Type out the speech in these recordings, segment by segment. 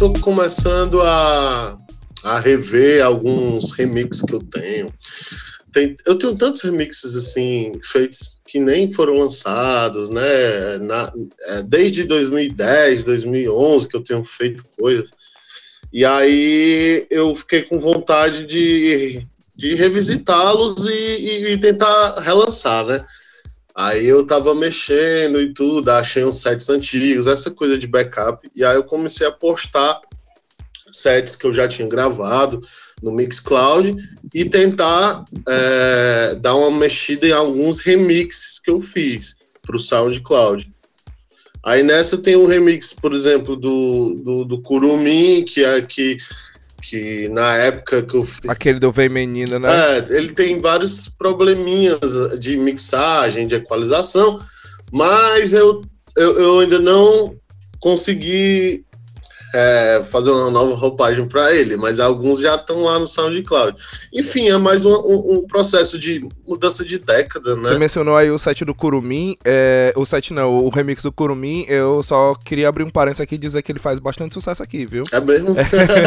tô começando a, a rever alguns remixes que eu tenho. Tem, eu tenho tantos remixes assim feitos que nem foram lançados, né? Na, é, desde 2010, 2011 que eu tenho feito coisas. E aí eu fiquei com vontade de, de revisitá-los e, e, e, tentar relançar, né? Aí eu tava mexendo e tudo, achei uns sets antigos, essa coisa de backup. E aí eu comecei a postar sets que eu já tinha gravado no Mixcloud e tentar é, dar uma mexida em alguns remixes que eu fiz para o SoundCloud. Aí nessa tem um remix, por exemplo, do, do, do Kurumin, que é que, que na época que eu fiz. Aquele do Vem Menina, né? É, ele tem vários probleminhas de mixagem, de equalização, mas eu, eu, eu ainda não consegui é, fazer uma nova roupagem para ele, mas alguns já estão lá no SoundCloud. Enfim, é mais um, um, um, processo de mudança de década, né? Você mencionou aí o set do Curumim, é, o set não, o remix do Curumim, eu só queria abrir um parênteses aqui e dizer que ele faz bastante sucesso aqui, viu? É mesmo?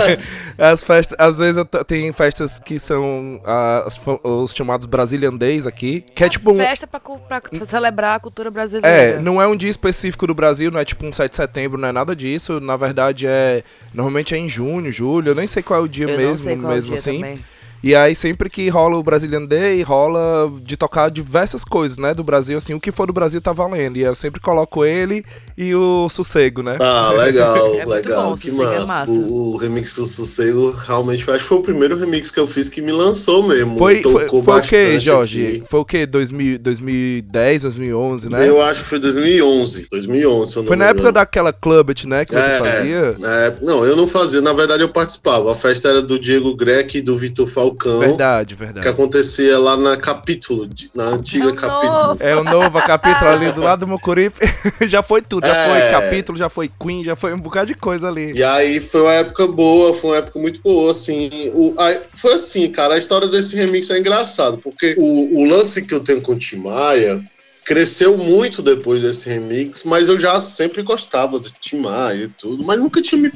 As festas, às vezes eu tem festas que são as, os chamados Brazilian Days aqui, que é tipo um... Festa pra, pra, celebrar a cultura brasileira. É, não é um dia específico do Brasil, não é tipo um 7 de setembro, não é nada disso, na verdade é é. Normalmente é em junho, julho, eu nem sei qual é o dia eu mesmo, mesmo assim. Também. E aí, sempre que rola o Brazilian Day, rola de tocar diversas coisas, né? Do Brasil, assim, o que for do Brasil tá valendo. E eu sempre coloco ele e o Sossego, né? Ah, legal, é legal. Bom, que massa. É massa. O, o, remix do Sossego realmente acho que foi o primeiro remix que eu fiz que me lançou mesmo. Foi, foi, foi o que, Jorge? Aqui. Foi o que? 2010, 2011, né? Eu acho que foi 2011. 2011, Foi na época daquela Clubet, né? Que você é, fazia? É, não, eu não fazia. Na verdade, eu participava. A festa era do Diego Greck e do Vitor Falcão Falcão. Verdade, verdade. Que acontecia lá na capítulo, na antiga é capítulo. Novo. É o novo capítulo ali do lado do Mocuripe. já foi tudo, já é... foi capítulo, já foi Queen, já foi um bocado de coisa ali. E aí foi uma época boa, foi uma época muito boa, assim. O, aí, foi assim, cara, a história desse remix é engraçado, porque o, o lance que eu tenho com o Tim Maia cresceu muito depois desse remix, mas eu já sempre gostava do Tim Maia e tudo, mas nunca tinha me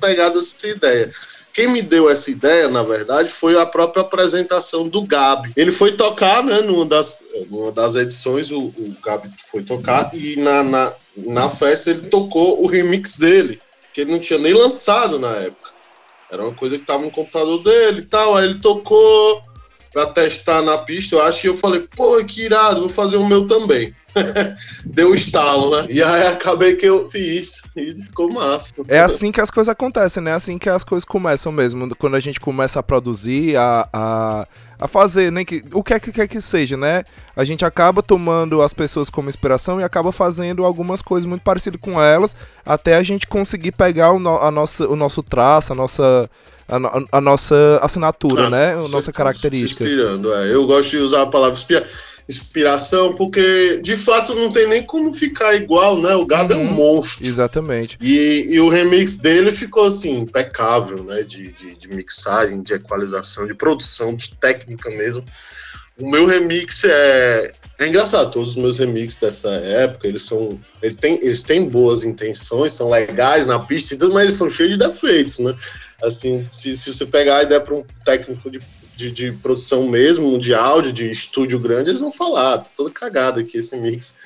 pegado essa ideia. Quem me deu essa ideia, na verdade, foi a própria apresentação do Gabi. Ele foi tocar, né, numa das, numa das edições, o, o Gabi foi tocar, e na, na, na festa ele tocou o remix dele, que ele não tinha nem lançado na época. Era uma coisa que tava no computador dele e tal, aí ele tocou para testar na pista, eu acho, e eu falei, pô, que irado, vou fazer o meu também. Deu um estalo, né? E aí acabei que eu fiz e ficou massa. É assim que as coisas acontecem, né? É assim que as coisas começam mesmo. Quando a gente começa a produzir, a, a, a fazer, nem que, o que é que quer que seja, né? A gente acaba tomando as pessoas como inspiração e acaba fazendo algumas coisas muito parecidas com elas, até a gente conseguir pegar o, no, a nossa, o nosso traço, a nossa a, a, nossa assinatura, ah, né? A nossa característica. Inspirando, é. Eu gosto de usar a palavra inspira, inspiração, porque de fato não tem nem como ficar igual, né? O Gabi uhum. é um uhum. monstro. Exatamente. E, e, o remix dele ficou assim, impecável, né? De, de, de mixagem, de equalização, de produção, de técnica mesmo. O meu remix é, é engraçado, todos os meus remixes dessa época, eles são. Eles têm, eles têm boas intenções, são legais na pista e tudo, mas eles são cheios de defeitos, né? Assim, se, se você pegar a ideia para um técnico de, de, de, produção mesmo, de áudio, de estúdio grande, eles vão falar, tá toda cagada aqui esse mix.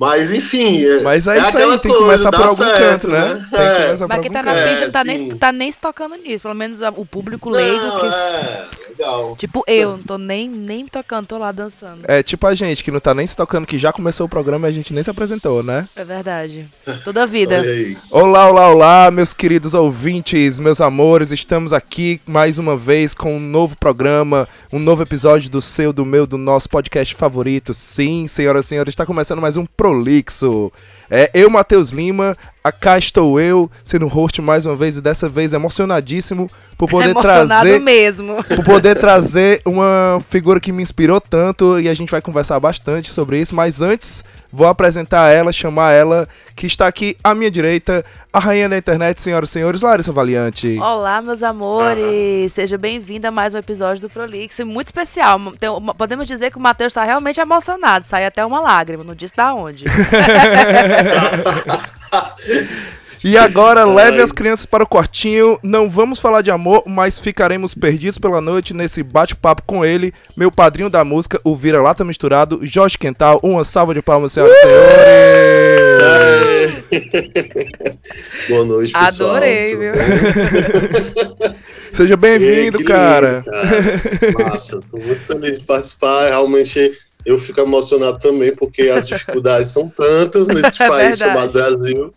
Mas enfim. É, Mas é, é isso aí, tem que começar por algum certo, canto, né? né? Tem que começar Mas quem tá na pista não tá, nem, tá nem se tocando nisso. Pelo menos o público leigo. Não, que... é, legal. Tipo eu, não tô nem, nem tocando, tô lá dançando. É tipo a gente, que não tá nem se tocando, que já começou o programa e a gente nem se apresentou, né? É verdade. Toda a vida. olá, olá, olá, meus queridos ouvintes, meus amores. Estamos aqui mais uma vez com um novo programa, um novo episódio do seu, do meu, do nosso podcast favorito. Sim, senhoras e senhores, está começando mais um prolixo. É, eu, Matheus Lima, cá estou eu, sendo host mais uma vez, e dessa vez emocionadíssimo por poder trazer. mesmo. Por poder trazer uma figura que me inspirou tanto, e a gente vai conversar bastante sobre isso, mas antes Vou apresentar ela, chamar ela, que está aqui à minha direita, a rainha da internet, senhoras e senhores, Larissa Valiante. Olá, meus amores. Ah. Seja bem-vinda a mais um episódio do Prolix. Muito especial. Podemos dizer que o Matheus está realmente emocionado. Sai até uma lágrima, não disse da onde. E agora leve as crianças para o quartinho. Não vamos falar de amor, mas ficaremos perdidos pela noite nesse bate-papo com ele, meu padrinho da música, o Vira-Lata Misturado, Jorge Quental. Uma salva de palmas, senhoras e senhores. Boa noite, pessoal. Adorei, Tudo viu? Seja bem-vindo, cara. cara. Massa, tô muito feliz de participar. Realmente eu fico emocionado também, porque as dificuldades são tantas nesse É país verdade. chamado Brasil.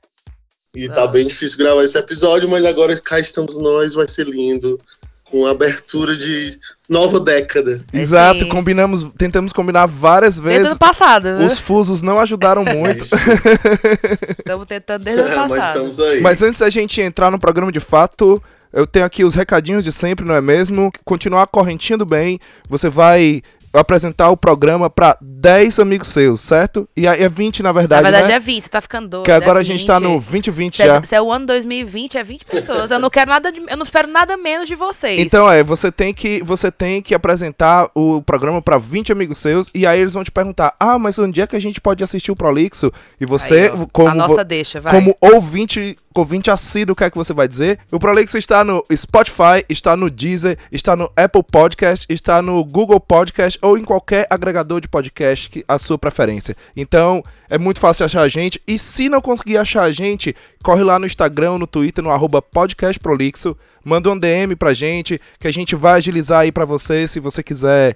E tá Ah. bem difícil gravar esse episódio, mas agora cá estamos nós, vai ser lindo. Com a abertura de nova década. Exato, Sim. combinamos, tentamos combinar várias Desde o vezes. ano passado, viu? Os fusos não ajudaram muito. Isso. Estamos tentando desde o ano mas passado. estamos aí. Mas antes da gente entrar no programa de fato, eu tenho aqui os recadinhos de sempre, não é mesmo? Continuar a correntinha do bem, você vai apresentar o programa pra 10 amigos seus, certo? E aí é 20 na Na verdade, verdade né? é 20, você tá ficando doido. Que agora é a gente tá 20. no 2020 Se é, já. se é o ano 2020, é 20 pessoas. Eu não quero nada de, eu não espero nada menos de vocês. Então é, você tem que você tem que apresentar o programa pra 20 amigos seus e aí eles vão te perguntar: "Ah, mas onde é que a gente pode assistir o Prolixo?" E você, Aí, como a nossa vo- deixa, vai. Como ouvinte, ouvinte assíduo, o que é que você vai dizer? O Prolixo está no Spotify, está no Deezer, está no Apple Podcast, está no Google Podcast ou em qualquer agregador de podcast que a sua preferência. Então, é muito fácil achar a gente. E se não conseguir achar a gente, corre lá no Instagram, no Twitter, no arroba podcastprolixo, manda um DM pra gente, que a gente vai agilizar aí pra você, se você quiser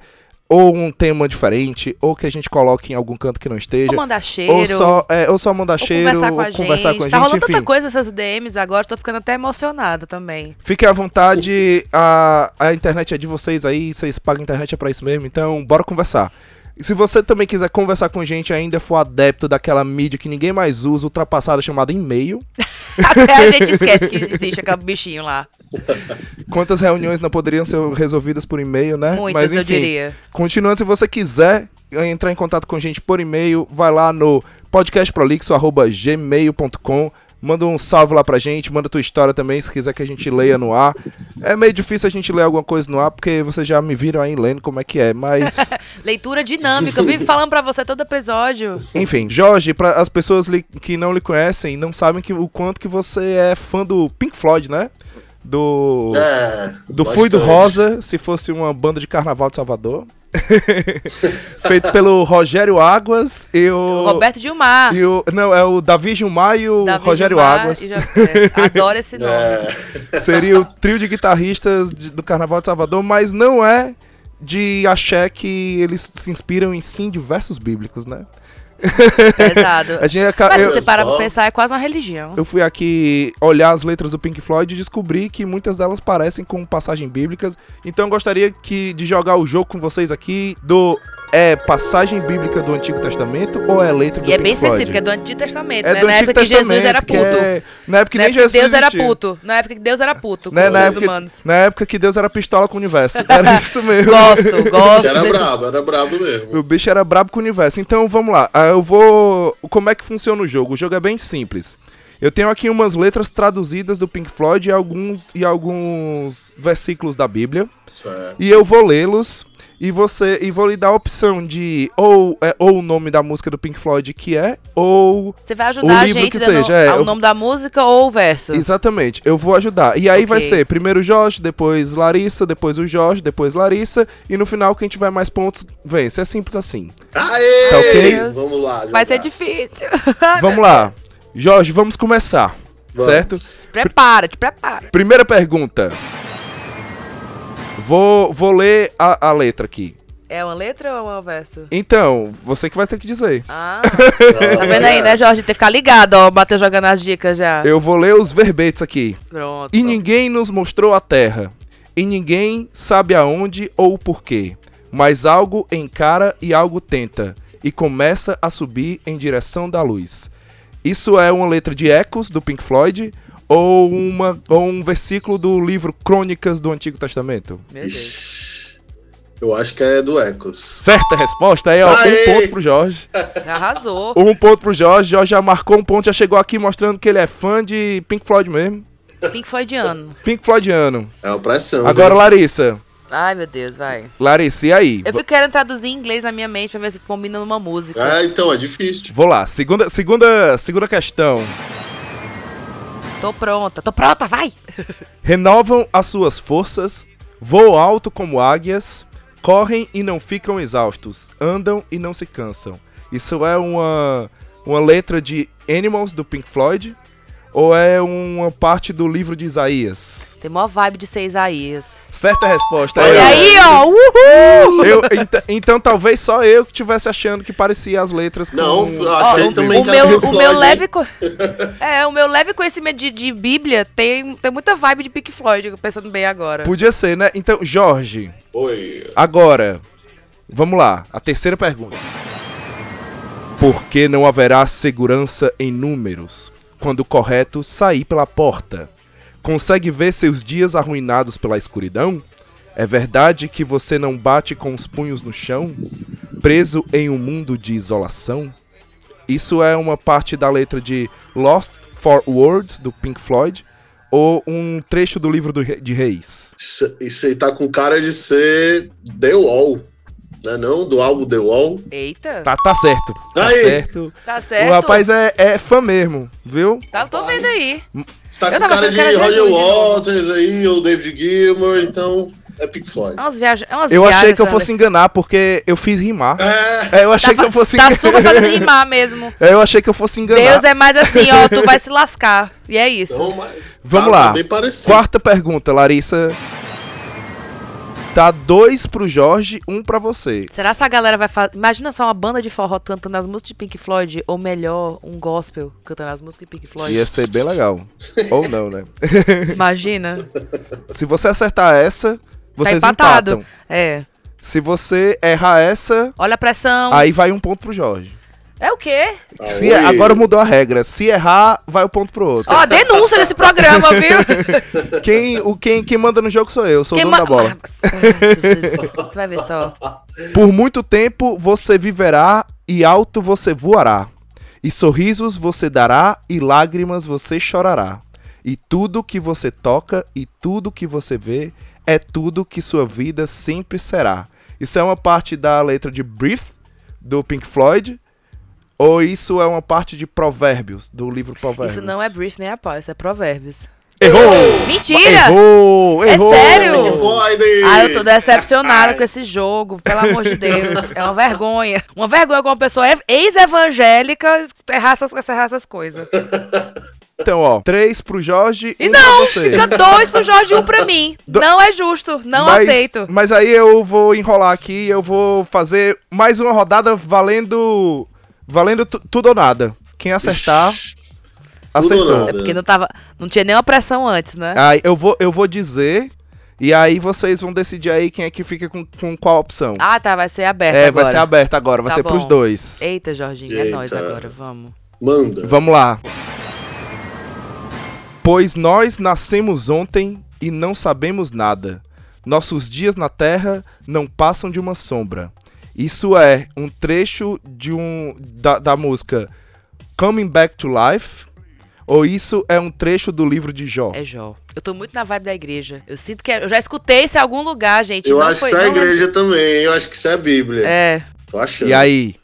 ou um tema diferente, ou que a gente coloque em algum canto que não esteja. Ou mandar cheiro. Ou só, é, ou só mandar ou cheiro, conversar com a ou conversar gente. com a Tá gente, rolando enfim. tanta coisa essas DMs agora, tô ficando até emocionada também. Fique à vontade, a, a internet é de vocês aí, vocês pagam internet é pra isso mesmo, então bora conversar. E se você também quiser conversar com a gente ainda for adepto daquela mídia que ninguém mais usa, ultrapassada, chamada e-mail, Até a gente esquece que existe aquele bichinho lá. quantas reuniões não poderiam ser resolvidas por e-mail, né? Muitas, Mas eu enfim, diria. continuando, se você quiser entrar em contato com a gente por e-mail, vai lá no podcastprolixo.gmail.com Manda um salve lá pra gente, manda tua história também, se quiser que a gente leia no ar. É meio difícil a gente ler alguma coisa no ar, porque vocês já me viram aí lendo como é que é, mas... Leitura dinâmica, eu vivo falando pra você todo episódio. Enfim, Jorge, para as pessoas li- que não lhe conhecem, não sabem que, o quanto que você é fã do Pink Floyd, né? Do... É, Do Fui do bastante. Rosa, se fosse uma banda de carnaval de Salvador. Feito pelo Rogério Águas e o. Roberto Gilmar. E o, não, é o Davi Gilmar e o Davi Rogério Gilmar Águas. e já- é, adoro esse nome. É, Seria o trio de guitarristas de- do Carnaval de Salvador, mas não é de axé que eles se inspiram em sim diversos bíblicos, né? Pesado. A gente, Mas eu, se você parar pra pensar, é quase uma religião. eu fui aqui olhar as letras do Pink Floyd e descobri que muitas delas parecem com passagens bíblicas. Então eu gostaria que, de jogar o jogo com vocês aqui do é passagem bíblica do Antigo Testamento ou é letra do E é Pink bem Floyd? específico, é do Antigo Testamento, É né? do Na Antigo época que Jesus Testamento, era que puto. é- Na época que Na nem época que Jesus Deus era puto. Na época que Deus era puto Né, com na, os época, humanos. na época que Deus era pistola com o universo. Era isso mesmo. Gosto, gosto. era desse- brabo, era brabo mesmo. O bicho era brabo com o universo. Então vamos lá. Ah, Eu vou. Como é que funciona o jogo? O jogo é bem simples. Eu tenho aqui umas letras traduzidas do Pink Floyd e alguns, e alguns versículos da Bíblia. Certo. E eu vou lê-los. E você. E vou lhe dar a opção de ou, é, ou o nome da música do Pink Floyd que é, ou. Você vai ajudar O a livro gente que seja, é, o eu- nome da música ou o verso. Exatamente, eu vou ajudar. E aí vai Ok. ser primeiro Jorge, depois Larissa, depois o Jorge, depois Larissa. E no final, quem tiver mais pontos vence. É simples assim. Aê! Tá ok? Vamos lá. Vai ser jogar. difícil. Vamos lá. Jorge, vamos começar. Vamos. Certo? prepara, te prepara. Primeira pergunta. Vou, vou ler a, a letra aqui. É uma letra ou é um verso? Então, você que vai ter que dizer. Ah, tá vendo aí, né, Jorge? Tem que ficar ligado, ó. Bateu jogando as dicas já. Eu vou ler os verbetes aqui. Pronto. E ninguém nos mostrou a terra. E ninguém sabe aonde ou o porquê. Mas algo encara e algo tenta. E começa a subir em direção da luz. Isso é uma letra de Ecos, do Pink Floyd, ou, uma, ou um versículo do livro Crônicas do Antigo Testamento? Meu Deus. Ixi, Eu acho que é do Ecos. Certa resposta aí, ó. Aê! Um ponto pro Jorge. Arrasou. Um ponto pro Jorge. Jorge já marcou um ponto, já chegou aqui mostrando que ele é fã de Pink Floyd mesmo. Pink Floydiano. Pink Floydiano. É uma pressão. Agora, viu? Larissa. Ai, meu Deus, vai. Larissa, e aí? Eu fico querendo traduzir em inglês na minha mente pra ver se combina numa música. Ah, então, é difícil. Vou lá, segunda, segunda, segunda questão. Tô pronta, tô pronta, vai! Renovam as suas forças, voam alto como águias, correm e não ficam exaustos, andam e não se cansam. Isso é uma, uma letra de Animals do Pink Floyd ou é uma parte do livro de Isaías? Tem maior vibe de ser Isaías. Certa resposta. Olha aí, ó! Uhul! Eu- ent- então talvez só eu que tivesse achando que parecia as letras com... Não, Ó, achei o, também o que meu, o meu leve co- é o meu leve conhecimento de, de Bíblia tem, tem muita vibe de Pink Floyd pensando bem agora Podia ser, né? Então, Jorge, Oi. agora, vamos lá, a terceira pergunta. Por que não haverá segurança em números quando o correto sair pela porta? Consegue ver seus dias arruinados pela escuridão? É verdade que você não bate com os punhos no chão, preso em um mundo de isolação? Isso é uma parte da letra de Lost for Words do Pink Floyd ou um trecho do livro do de Reis? Isso, isso aí tá com cara de ser The Wall. Né não? Do álbum The Wall. eita Tá, tá certo. Tá Aí. certo. tá certo O rapaz é, é fã mesmo, viu? tá, tô vendo aí Você tá Eu com tava cara de que era Roger Jesus de. Waters aí, ou David Gilmour, então é Pink Floyd. é umas viagens é umas Eu achei viagens, que eu fosse enganar porque eu fiz rimar. É, É, eu achei tá, que eu fosse tá enganar. super fazendo rimar mesmo É, eu achei que eu fosse enganar. Deus é mais assim ó tu vai se lascar e é isso então, mas, Vamos tá- lá. tá. Quarta pergunta, Larissa. Tá dois pro Jorge, um pra você. Será que a galera vai fazer. Imagina só uma banda de forró cantando as músicas de Pink Floyd, ou melhor, um gospel cantando as músicas de Pink Floyd. Ia ser bem legal. Ou não, né? Imagina. Se você acertar essa, vocês tá empatado. empatam. É. Se você errar essa, Olha a pressão. aí vai um ponto pro Jorge. É o quê? Se, agora mudou a regra. Se errar, vai o ponto pro outro. Ó, denúncia nesse programa, viu? Quem, o, quem, quem manda no jogo sou eu, sou o Quem dono da bola. Ah, Você vai ver só. Por muito tempo você viverá e alto você voará. E sorrisos você dará e lágrimas você chorará. E tudo que você toca e tudo que você vê é tudo que sua vida sempre será. Isso é uma parte da letra de Brief do Pink Floyd ou isso é uma parte de Provérbios do livro Provérbios? Isso não é brief nem a pau, isso é provérbios. Errou! Mentira! Errou! É Errou! sério? Pink Floyd! Ah, eu tô decepcionada com esse jogo, pelo amor de Deus. É uma vergonha. Uma vergonha com uma pessoa ev- ex-evangélica errar essas, errar essas coisas. Então, ó, três pro Jorge E um não, pra você. fica dois pro Jorge e um pra mim. Do- Não é justo, não mas, aceito. Mas aí eu vou enrolar aqui, eu vou fazer mais uma rodada valendo valendo tu- tudo ou nada. Quem acertar acertou. É porque não tava. Não tinha nenhuma pressão antes, né? Aí eu vou eu vou dizer e aí vocês vão decidir aí quem é que fica com, com qual opção. Ah, tá, vai ser aberto é, agora. vai ser aberto agora, vai Tá ser pros bom. dois. Eita, Jorginho, é Eita. nóis agora, vamos. Manda. Vamos lá. Pois nós nascemos ontem e não sabemos nada. Nossos dias na terra não passam de uma sombra. Isso é um trecho de um da, da música Coming Back to Life. Ou isso é um trecho do livro de Jó? É Jó. Eu tô muito na vibe da igreja. Eu sinto que. é- Eu já escutei isso em algum lugar, gente. Eu não acho foi, que isso é a lembro igreja também, eu acho que isso é a Bíblia. É. Tô achando. E aí?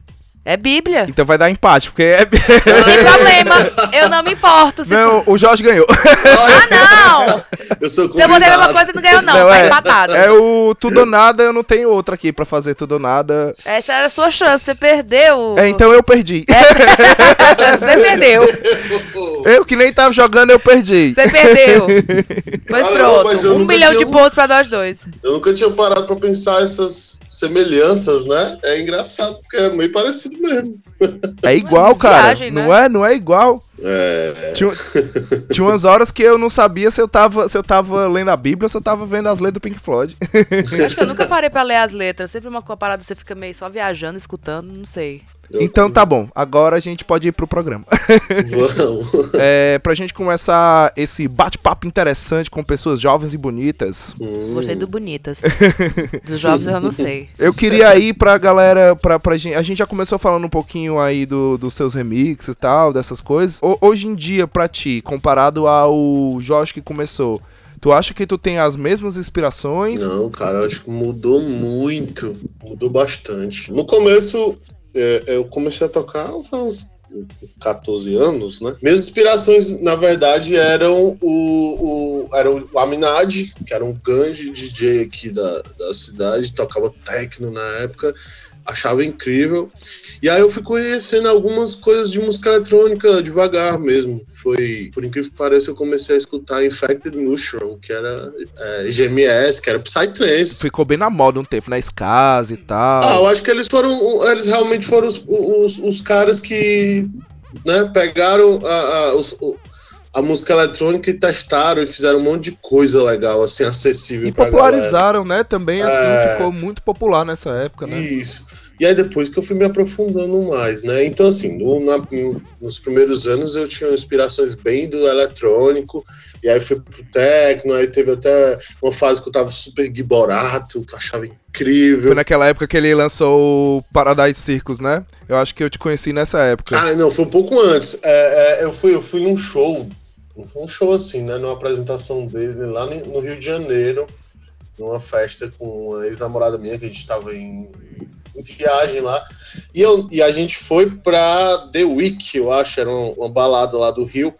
É Bíblia. Então vai dar empate, porque é... Não tem problema. Eu não me importo. Se Não, o Jorge ganhou. Ah, não! Eu sou Se eu botei a mesma coisa, não ganhou, não. Não, tá é- empatado. É o tudo ou nada, eu não tenho outro aqui pra fazer tudo ou nada. Essa era a sua chance, você perdeu. É, então eu perdi. você perdeu. Eu que nem tava jogando, eu perdi. Você perdeu. Pois Ah, pronto. mas eu um milhão tinha de pontos pra nós dois. Eu nunca tinha parado pra pensar essas semelhanças, né? É engraçado, porque é meio parecido mesmo. É igual, cara. viagem, né? Não é? Não é igual. É. Tinha, tinha umas horas que eu não sabia se eu, tava, se eu tava lendo a Bíblia ou se eu tava vendo as letras do Pink Floyd. Acho que eu nunca parei pra ler as letras. Sempre uma parada você fica meio só viajando, escutando, não sei. Eu- Então tá bom, agora a gente pode ir pro programa. Vamos. É, pra gente começar esse bate-papo interessante com pessoas jovens e bonitas, Hum. Gostei do Bonitas. Dos jovens eu não sei. eu queria ir pra galera, pra, pra gente, a gente já começou falando um pouquinho aí do, dos seus remixes e tal, dessas coisas. Ho- hoje em dia, pra ti, comparado ao Jorge que começou, tu acha que tu tem as mesmas inspirações? Não, cara, eu acho que mudou muito. Mudou bastante. No começo, eu comecei a tocar faz uns, 14 anos, né? Minhas inspirações, na verdade, eram o, o, era o Aminad, que era um grande DJ aqui da, da cidade, tocava techno na época, achava incrível. E aí eu fui conhecendo algumas coisas de música eletrônica devagar mesmo. Foi, por incrível que pareça, eu comecei a escutar Infected Mushroom, que era é, GMS, que era Psytrance. Ficou bem na moda um tempo, na Skaz e tal. Ah, eu acho que eles foram, eles realmente foram os, os, os caras que né, pegaram a, a, os, a música eletrônica e testaram e fizeram um monte de coisa legal, assim, acessível. E popularizaram, né? Também, assim, é... ficou muito popular nessa época, né? Isso. E aí depois que eu fui me aprofundando mais, né? Então, assim, no, na, nos primeiros anos eu tinha inspirações bem do eletrônico, e aí fui pro techno, aí teve até uma fase que eu tava super giborato, que eu achava incrível. Foi naquela época que ele lançou o Paradise Circus, né? Eu acho que eu te conheci nessa época. Ah, não, foi um pouco antes. É, é, eu, fui, eu fui num show um show assim, né? Numa apresentação dele lá no Rio de Janeiro, numa festa com uma ex-namorada minha, que a gente estava em, em, viagem lá. E, eu, e a gente foi pra The Week, eu acho, era uma, uma balada lá do Rio.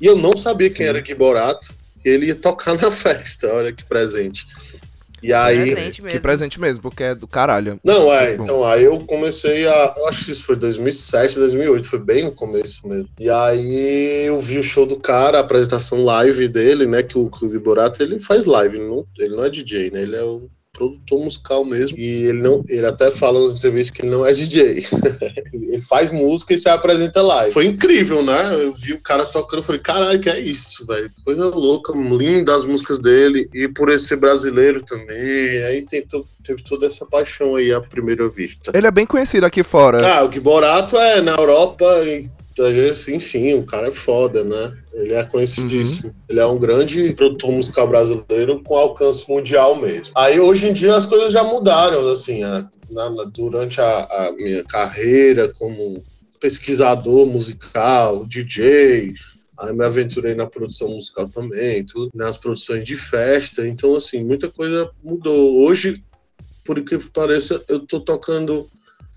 E eu não sabia Sim. quem era Gui Borato. Ele ia tocar na festa, olha que presente. E aí. Presente que presente mesmo, porque é do caralho. Não, é. então, aí eu comecei a. Eu acho que isso foi 2007, 2008, foi bem no começo mesmo. E aí eu vi o show do cara, a apresentação live dele, né? Que o, que o Viborato ele faz live, ele não, ele não é DJ, né? Ele é o produtor musical mesmo. E ele não, ele até fala nas entrevistas que ele não é DJ. ele faz música e se apresenta live. Foi incrível, né? Eu vi o cara tocando, falei, caralho, que é isso, velho? Coisa louca, linda as músicas dele. E por ele ser brasileiro também. Aí tem teve toda essa paixão aí à primeira vista. Ele é bem conhecido aqui fora. Ah, o que Borato é na Europa enfim, o cara é foda, né? Ele é conhecidíssimo. Uhum. Ele é um grande produtor musical brasileiro com alcance mundial mesmo. Aí hoje em dia as coisas já mudaram, assim, a, na, durante a, a, minha carreira como pesquisador musical, DJ. Aí me aventurei na produção musical também, tudo, nas produções de festa. Então, assim, muita coisa mudou. Hoje, por incrível que pareça, eu tô tocando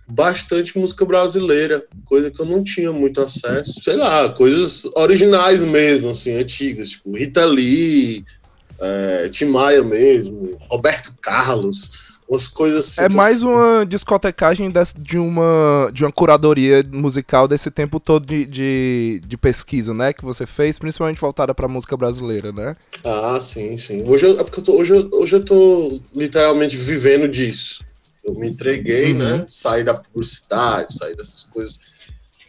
bastante música brasileira, coisa que eu não tinha muito acesso. Sei lá, coisas originais mesmo, assim, antigas, tipo Rita Lee, é, Tim Maia mesmo, Roberto Carlos, umas coisas assim. É mais uma discotecagem de, uma, de uma curadoria musical desse tempo todo de, de, de pesquisa, né, que você fez, principalmente voltada pra música brasileira, né? Ah, sim, sim. Hoje eu, é porque eu tô, hoje, eu, hoje eu tô literalmente vivendo disso. Eu me entreguei, né? uhum. né? Saí da publicidade, saí dessas coisas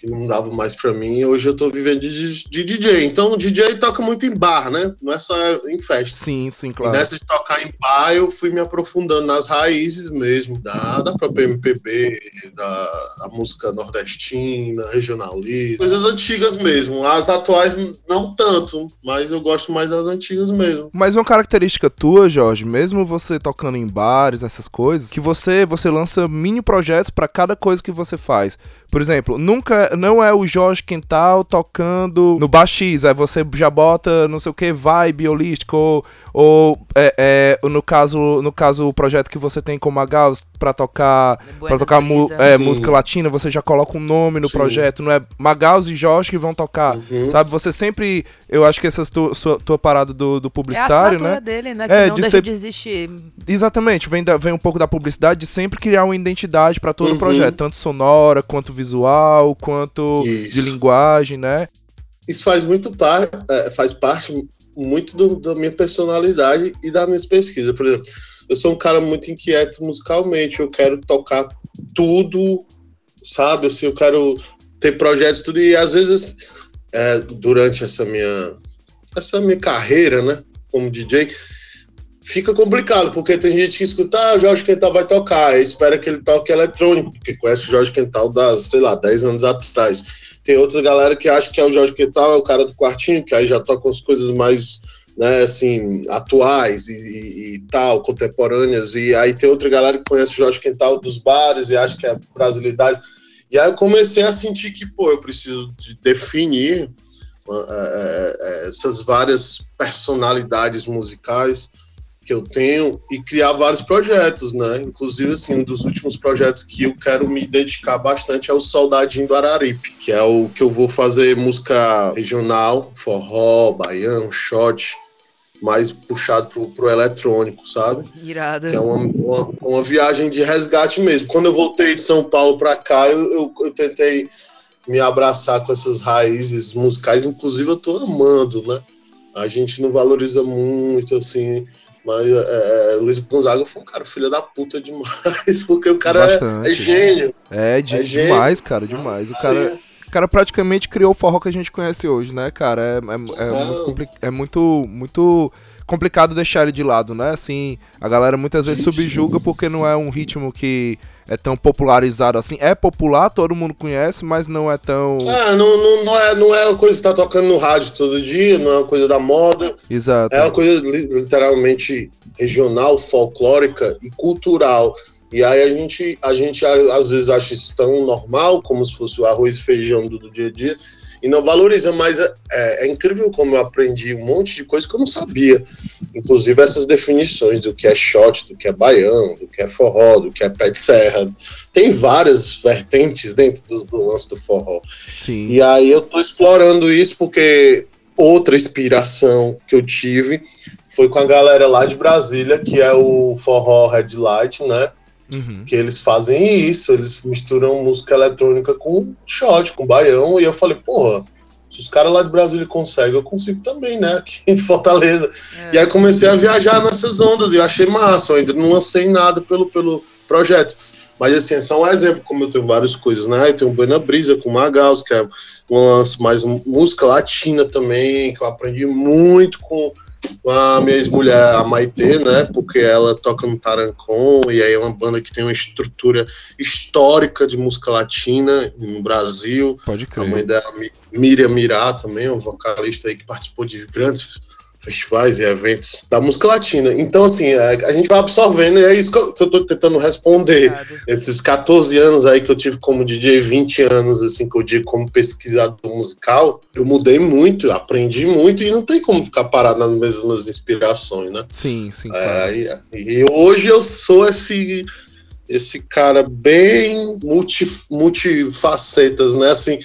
que não dava mais para mim. Hoje eu tô vivendo de, de, DJ. Então o DJ toca muito em bar, né? Não é só em festa. Sim, sim, claro. E nessa de tocar em bar, eu fui me aprofundando nas raízes mesmo, da, da própria MPB, da, da música nordestina, regionalista, coisas antigas mesmo. As atuais não tanto, mas eu gosto mais das antigas mesmo. Mas uma característica tua, Jorge, mesmo você tocando em bares, essas coisas, que você você lança mini projetos para cada coisa que você faz. Por exemplo, nunca não é o Jorge Quintal tocando no baix, aí você já bota não sei o que, vibe holístico, ou, ou é, é, no caso no caso o projeto que você tem com a Gauss para tocar para tocar é, música latina, você já coloca um nome no Sim. projeto, não é Magaus e Jorge que vão tocar, uhum. sabe? Você sempre, eu acho que essa tu, sua, tua parada do, do publicitário, é a né? dele, né? Que é, não de deixa ser... de existir. Exatamente, vem, da, vem um pouco da publicidade de sempre criar uma identidade para todo uhum. o projeto, tanto sonora quanto visual, quanto Isso. de linguagem, né? Isso faz muito par, é, faz parte muito do, da minha personalidade e das minhas pesquisas. Por exemplo, eu sou um cara muito inquieto musicalmente, eu quero tocar tudo, sabe? Assim, eu quero ter projetos, tudo, e às vezes, é, durante essa minha, essa minha carreira, né, como DJ, fica complicado, porque tem gente que escuta, ah, Jorge Quental vai tocar, e espera que ele toque eletrônico, porque conhece o Jorge Quental das, sei lá, 10 anos atrás. Tem outra galera que acha que é o Jorge Quental, é o cara do quartinho, que aí já toca as coisas mais né, assim, atuais e, e, e, tal, contemporâneas, e aí tem outra galera que conhece o Jorge Quental dos bares e acha que é brasilidade. E aí eu comecei a sentir que, pô, eu preciso de definir uh, uh, uh, essas várias personalidades musicais que eu tenho e criar vários projetos, né? Inclusive, assim, um dos últimos projetos que eu quero me dedicar bastante é o Soldadinho do Araripe, que é o que eu vou fazer música regional, forró, baião, shot, mais puxado pro, pro eletrônico, sabe? Irada. É uma, uma, uma, viagem de resgate mesmo. Quando eu voltei de São Paulo para cá, eu, eu, eu, tentei me abraçar com essas raízes musicais, inclusive eu tô amando, né? A gente não valoriza muito, assim, mas é, é Luiz Gonzaga foi um cara filho da puta demais, porque o cara é, é, gênio. É, de, é demais, cara, demais. O cara, o cara praticamente criou o forró que a gente conhece hoje, né, cara? É, é, é, muito, é muito, muito complicado deixar ele de lado, né? Assim, a galera muitas vezes subjuga porque não é um ritmo que é tão popularizado assim. É popular, todo mundo conhece, mas não é tão. Ah, não, não, não, é, não é uma coisa que tá tocando no rádio todo dia, não é uma coisa da moda. Exato. É uma coisa literalmente regional, folclórica e cultural. E aí a gente, a gente às vezes acha isso tão normal, como se fosse o arroz e feijão do, do dia a dia e não valoriza, mas é, é, incrível como eu aprendi um monte de coisa que eu não sabia. Inclusive essas definições do que é shot, do que é baião, do que é forró, do que é pé de serra. Tem várias vertentes dentro do, do lance do forró. Sim. E aí eu tô explorando isso porque outra inspiração que eu tive foi com a galera lá de Brasília, que é o forró Red Light, né? Uhum. Que eles fazem isso, eles misturam música eletrônica com shot, com baião, e eu falei, porra, se os caras lá de Brasília conseguem, eu consigo também, né? Aqui em Fortaleza. É. E aí comecei a viajar nessas ondas e eu achei massa, eu ainda não lancei nada pelo, pelo projeto. Mas assim, é só um exemplo, como eu tenho várias coisas, né? Eu tenho Buena Brisa com Magaus, que é um lance mais música latina também, que eu aprendi muito com a minha ex-mulher, a Maitê, né? Porque ela toca no Tarancon, e aí é uma banda que tem uma estrutura histórica de música latina no Brasil. Pode crer. A mãe dela, Miriam Mirá, também, um vocalista aí que participou de grandes festivais e eventos da música latina. Então, assim, a, é, a gente vai absorvendo, e é isso que eu, que eu tô tentando responder. Obrigado. Esses 14 anos aí que eu tive como DJ, 20 anos, assim, que eu digo como pesquisador musical, eu mudei muito, aprendi muito, e não tem como ficar parado nas mesmas inspirações, né? Sim, sim. É, claro. e, e hoje eu sou esse esse cara bem multi, multifacetas, né? Assim,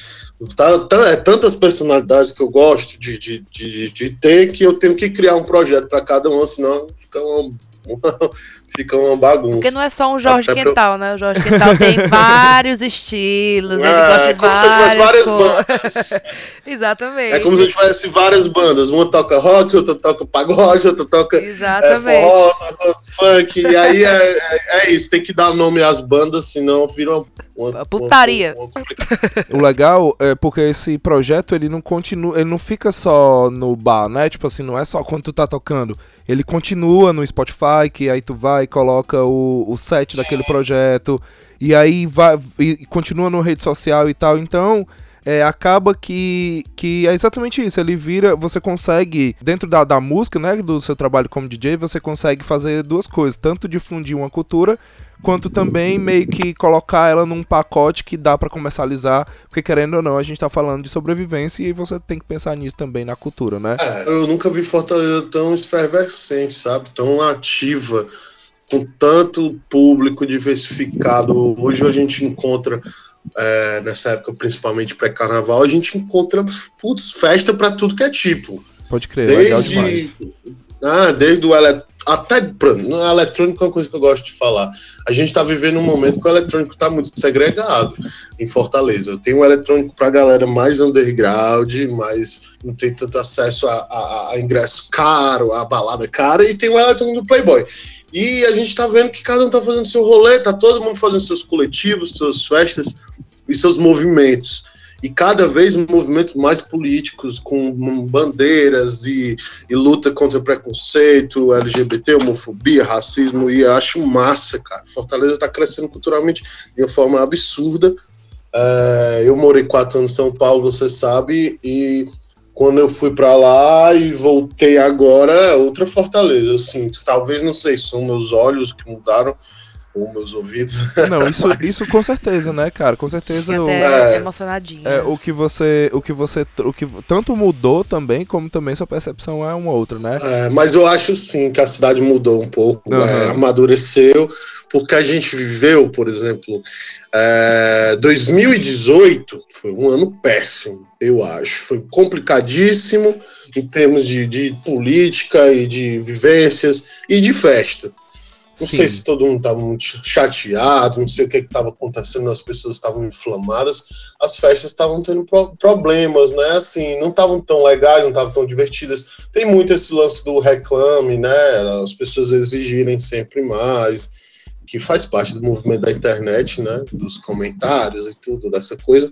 Tá, tá, é tantas personalidades que eu gosto de, de, de, de, ter que eu tenho que criar um projeto para cada um, senão fica uma, fica uma bagunça. Porque não é só um Jorge Até Quental, pra... né? O Jorge Quental tem vários estilos, é, ele gosta de como várias, várias bandas. Exatamente. É como se a gente tivesse várias bandas. Uma toca rock, outra toca pagode, outra toca é, Exatamente. É, forró, outra funk. E aí é, é, é, isso, tem que dar nome às bandas, senão vira uma, uma putaria. Uma, uma o legal é porque esse projeto ele não continua, ele não fica só no bar, né? Tipo assim, não é só quando tu tá tocando ele continua no Spotify, que aí tu vai e coloca o, o set daquele projeto, e aí vai e continua no rede social e tal. Então, é, acaba que, que é exatamente isso. Ele vira, você consegue, dentro da, da música, né, do seu trabalho como DJ, você consegue fazer duas coisas: tanto difundir uma cultura, quanto também meio que colocar ela num pacote que dá para comercializar, porque querendo ou não, a gente tá falando de sobrevivência e você tem que pensar nisso também na cultura, né? É, eu nunca vi Fortaleza tão efervescente, sabe? Tão ativa, com tanto público diversificado. Hoje a gente encontra é, nessa época, principalmente pré-carnaval, a gente encontra putz, festa para tudo que é tipo. Pode crer, Desde, legal demais. Ah, desde o elet... até no eletrônico é uma coisa que eu gosto de falar. A gente está vivendo um momento que o eletrônico está muito segregado em Fortaleza. Eu tenho um eletrônico para a galera mais underground, mais não tem tanto acesso a, a, a, ingresso caro, a balada cara, e tem o eletrônico do Playboy. E a gente está vendo que cada um está fazendo seu rolê, tá todo mundo fazendo seus coletivos, suas festas e seus movimentos e cada vez movimentos mais políticos, com bandeiras e, e luta contra preconceito, LGBT, homofobia, racismo, e acho massa, cara. Fortaleza está crescendo culturalmente de uma forma absurda. É, eu morei quatro anos em São Paulo, você sabe, e quando eu fui para lá e voltei agora, é outra Fortaleza, eu sinto. Talvez, não sei, são meus olhos que mudaram, ou meus ouvidos. Não, isso, Mas... isso com certeza, né, cara? Com certeza. O, é, emocionadinho. É, o que você. O que você. O que tanto mudou também, como também sua percepção é uma outra, né? É, mas eu acho sim que a cidade mudou um pouco, uhum. é, amadureceu, porque a gente viveu, por exemplo, é, 2018 foi um ano péssimo, eu acho. Foi complicadíssimo em termos de, de política e de vivências e de festa. Não Sim. sei se todo mundo estava muito chateado, não sei o que estava acontecendo, as pessoas estavam inflamadas, as festas estavam tendo pro problemas, né? Assim, não estavam tão legais, não estavam tão divertidas. Tem muito esse lance do reclame, né? As pessoas exigirem sempre mais, que faz parte do movimento da internet, né? Dos comentários e tudo, dessa coisa.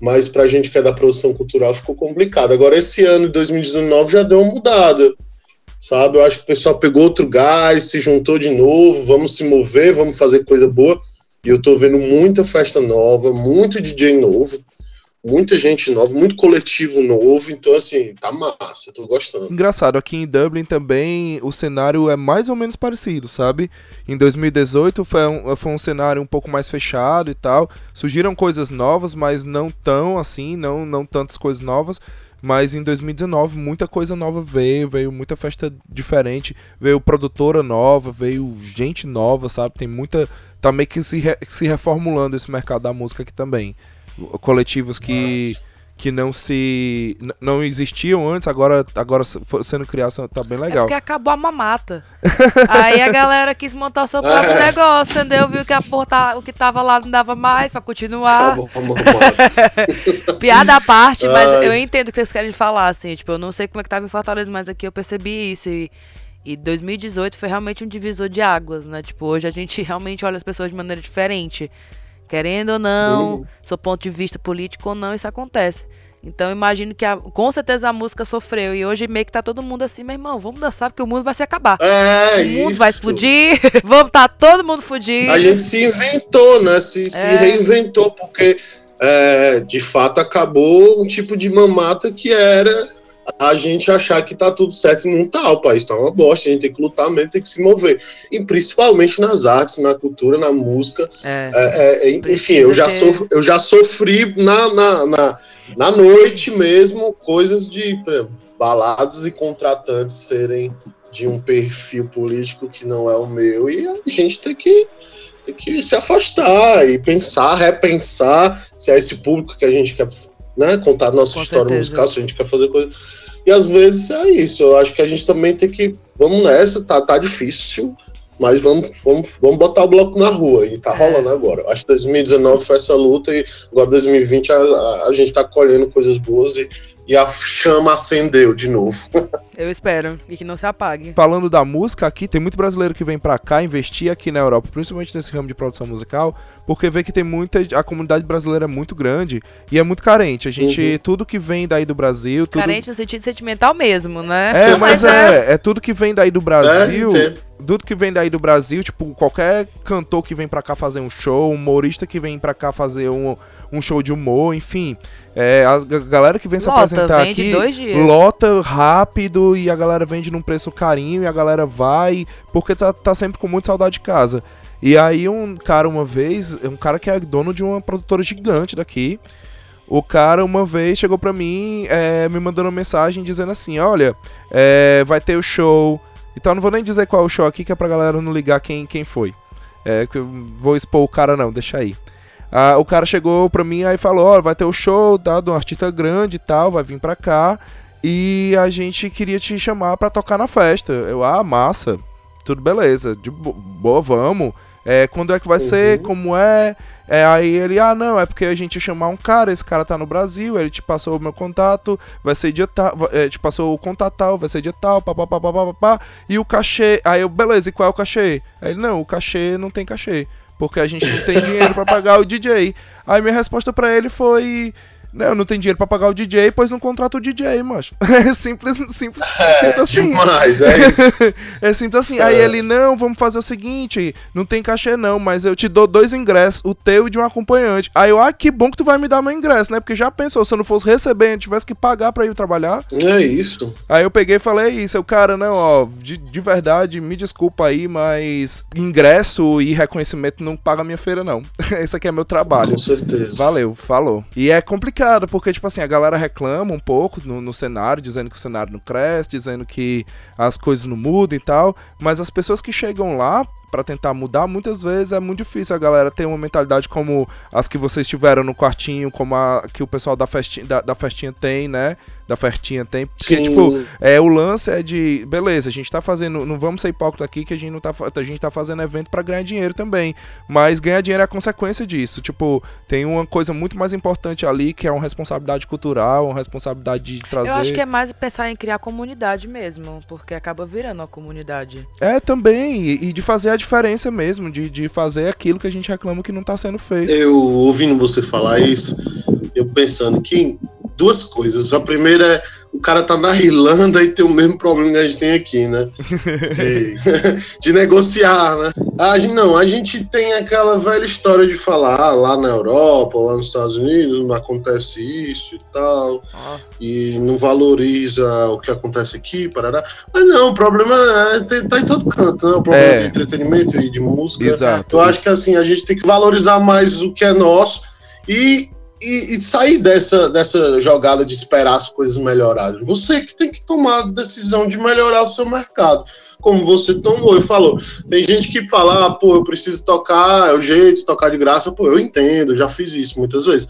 Mas para a gente que é da produção cultural ficou complicado. Agora, esse ano, 2019, já deu uma mudada sabe? Eu acho que o pessoal pegou outro gás, se juntou de novo, vamos se mover, vamos fazer coisa boa. E eu tô vendo muita festa nova, muito DJ novo, muita gente nova, muito coletivo novo, então assim, tá massa, tô gostando. Engraçado, aqui em Dublin também o cenário é mais ou menos parecido, sabe? Em 2018 foi um, foi um cenário um pouco mais fechado e tal, surgiram coisas novas, mas não tão assim, não, não tantas coisas novas. Mas em 2019 muita coisa nova veio, veio muita festa diferente, veio produtora nova, veio gente nova, sabe? Tem muita. Tá meio que se, re, se reformulando esse mercado da música aqui também. Coletivos que. Nossa que não se não existiam antes, agora agora sendo criação tá bem legal. É porque acabou a mamata. Aí a galera quis montar o seu próprio é. negócio, entendeu? Viu que a porta, o que tava lá não dava mais para continuar. Piada à parte, mas Ai. eu entendo o que vocês querem falar, assim, tipo, eu não sei como é que tava em Fortaleza, mas aqui eu percebi isso e e 2018 foi realmente um divisor de águas, né? Tipo, hoje a gente realmente olha as pessoas de maneira diferente. Querendo ou não, uhum. seu ponto de vista político ou não, isso acontece. Então imagino que a, com certeza a música sofreu. E hoje meio que tá todo mundo assim, meu irmão, vamos dançar porque o mundo vai se acabar. É, o mundo isso. vai explodir, vamos estar tá todo mundo fudido. A gente se inventou, né? Se, é. se reinventou, porque é, de fato acabou um tipo de mamata que era a gente achar que tá tudo certo e não tá. O país tá uma bosta, a gente tem que lutar mesmo, tem que se mover. E principalmente nas artes, na cultura, na música. É, é, é, enfim, eu já, ter... eu já sofri na, na, na, na noite mesmo coisas de exemplo, baladas e contratantes serem de um perfil político que não é o meu. E a gente tem que tem que se afastar e pensar, repensar se é esse público que a gente quer né, contar nossa Com história certeza. musical, se a gente quer fazer coisa. E às vezes é isso. Eu acho que a gente também tem que. Vamos nessa, tá, tá difícil, mas vamos, vamos, vamos botar o bloco na rua. E tá é. rolando agora. Acho que 2019 foi essa luta e agora 2020 a, a, a gente tá colhendo coisas boas e, e a chama acendeu de novo. Eu espero, e que não se apague. Falando da música aqui, tem muito brasileiro que vem para cá investir aqui na Europa, principalmente nesse ramo de produção musical, porque vê que tem muita. A comunidade brasileira é muito grande e é muito carente. A gente. Uhum. Tudo que vem daí do Brasil. Tudo... Carente no sentido sentimental mesmo, né? É, mas, mas é, é, é. tudo que vem daí do Brasil. É, tudo que vem daí do Brasil, tipo, qualquer cantor que vem para cá fazer um show, humorista que vem para cá fazer um, um show de humor, enfim. É, a galera que vem se apresentar aqui lota rápido e a galera vende num preço carinho e a galera vai porque tá, tá sempre com muita saudade de casa. E aí um cara uma vez, um cara que é dono de uma produtora gigante daqui, o cara uma vez chegou pra mim, é, me mandando uma mensagem dizendo assim, olha, é, vai ter o show, então não vou nem dizer qual é o show aqui, que é pra galera não ligar quem, quem foi. É, que eu vou expor o cara não, deixa aí. Ah, o cara chegou pra mim aí falou, ó, vai ter o show tá, de um artista grande e tal, vai vir pra cá. E a gente queria te chamar pra tocar na festa. Eu, ah, massa. Tudo beleza. De boa, vamos. É, quando é que vai uhum. ser? Como é? é? Aí ele, ah, não, é porque a gente ia chamar um cara, esse cara tá no Brasil, ele te passou o meu contato, vai ser dia tal, é, te passou o contato tal, vai ser dia tal, papapá, e o cachê. Aí eu, beleza, e qual é o cachê? Aí ele, não, o cachê não tem cachê porque a gente não tem dinheiro para pagar o DJ. Aí minha resposta para ele foi Não, não tem dinheiro pra pagar o DJ, pois não contrata o DJ, macho. É simples, simples, é, simples assim. Demais, é isso. é simples assim. É. Aí ele, não, vamos fazer o seguinte, não tem cachê não, mas eu te dou dois ingressos, o teu e de um acompanhante. Aí eu, ah, que bom que tu vai me dar meu ingresso, né? Porque já pensou, se eu não fosse receber, eu tivesse que pagar pra ir trabalhar. É isso. Aí eu peguei e falei isso, eu, cara, não, ó, de, de verdade, me desculpa aí, mas ingresso e reconhecimento não paga minha feira, não. Esse aqui é meu trabalho. Com certeza. Valeu, falou. E é complicado, porque, tipo assim, a galera reclama um pouco no, no cenário, dizendo que o cenário não cresce, dizendo que as coisas não mudam e tal, mas as pessoas que chegam lá para tentar mudar, muitas vezes é muito difícil a galera ter uma mentalidade como as que vocês tiveram no quartinho, como a que o pessoal da festinha, da, da festinha tem, né? Da festinha tem. Porque, Sim. tipo, é, o lance é de. Beleza, a gente tá fazendo. Não vamos ser hipócrita aqui que a gente não tá. A gente tá fazendo evento para ganhar dinheiro também. Mas ganhar dinheiro é a consequência disso. Tipo, tem uma coisa muito mais importante ali, que é uma responsabilidade cultural, uma responsabilidade de trazer. Eu acho que é mais pensar em criar comunidade mesmo, porque acaba virando uma comunidade. É, também. E, e de fazer a diferença mesmo, de, de fazer aquilo que a gente reclama que não tá sendo feito. Eu, ouvindo você falar isso, eu pensando que duas coisas. A primeira é o cara tá na Irlanda e tem o mesmo problema que a gente tem aqui, né? De, de negociar, né? A gente, não, a gente tem aquela velha história de falar ah, lá na Europa, lá nos Estados Unidos, não acontece isso e tal, ah. e não valoriza o que acontece aqui, parará. Mas não, o problema é, tá em todo canto, né? O problema é. de entretenimento e de música. Exato. Eu acho que assim, a gente tem que valorizar mais o que é nosso e e, e, sair dessa, dessa jogada de esperar as coisas melhorarem. Você que tem que tomar a decisão de melhorar o seu mercado. Como você tomou e falou. Tem gente que fala, ah, pô, eu preciso tocar, é o jeito de tocar de graça. Pô, eu entendo, já fiz isso muitas vezes.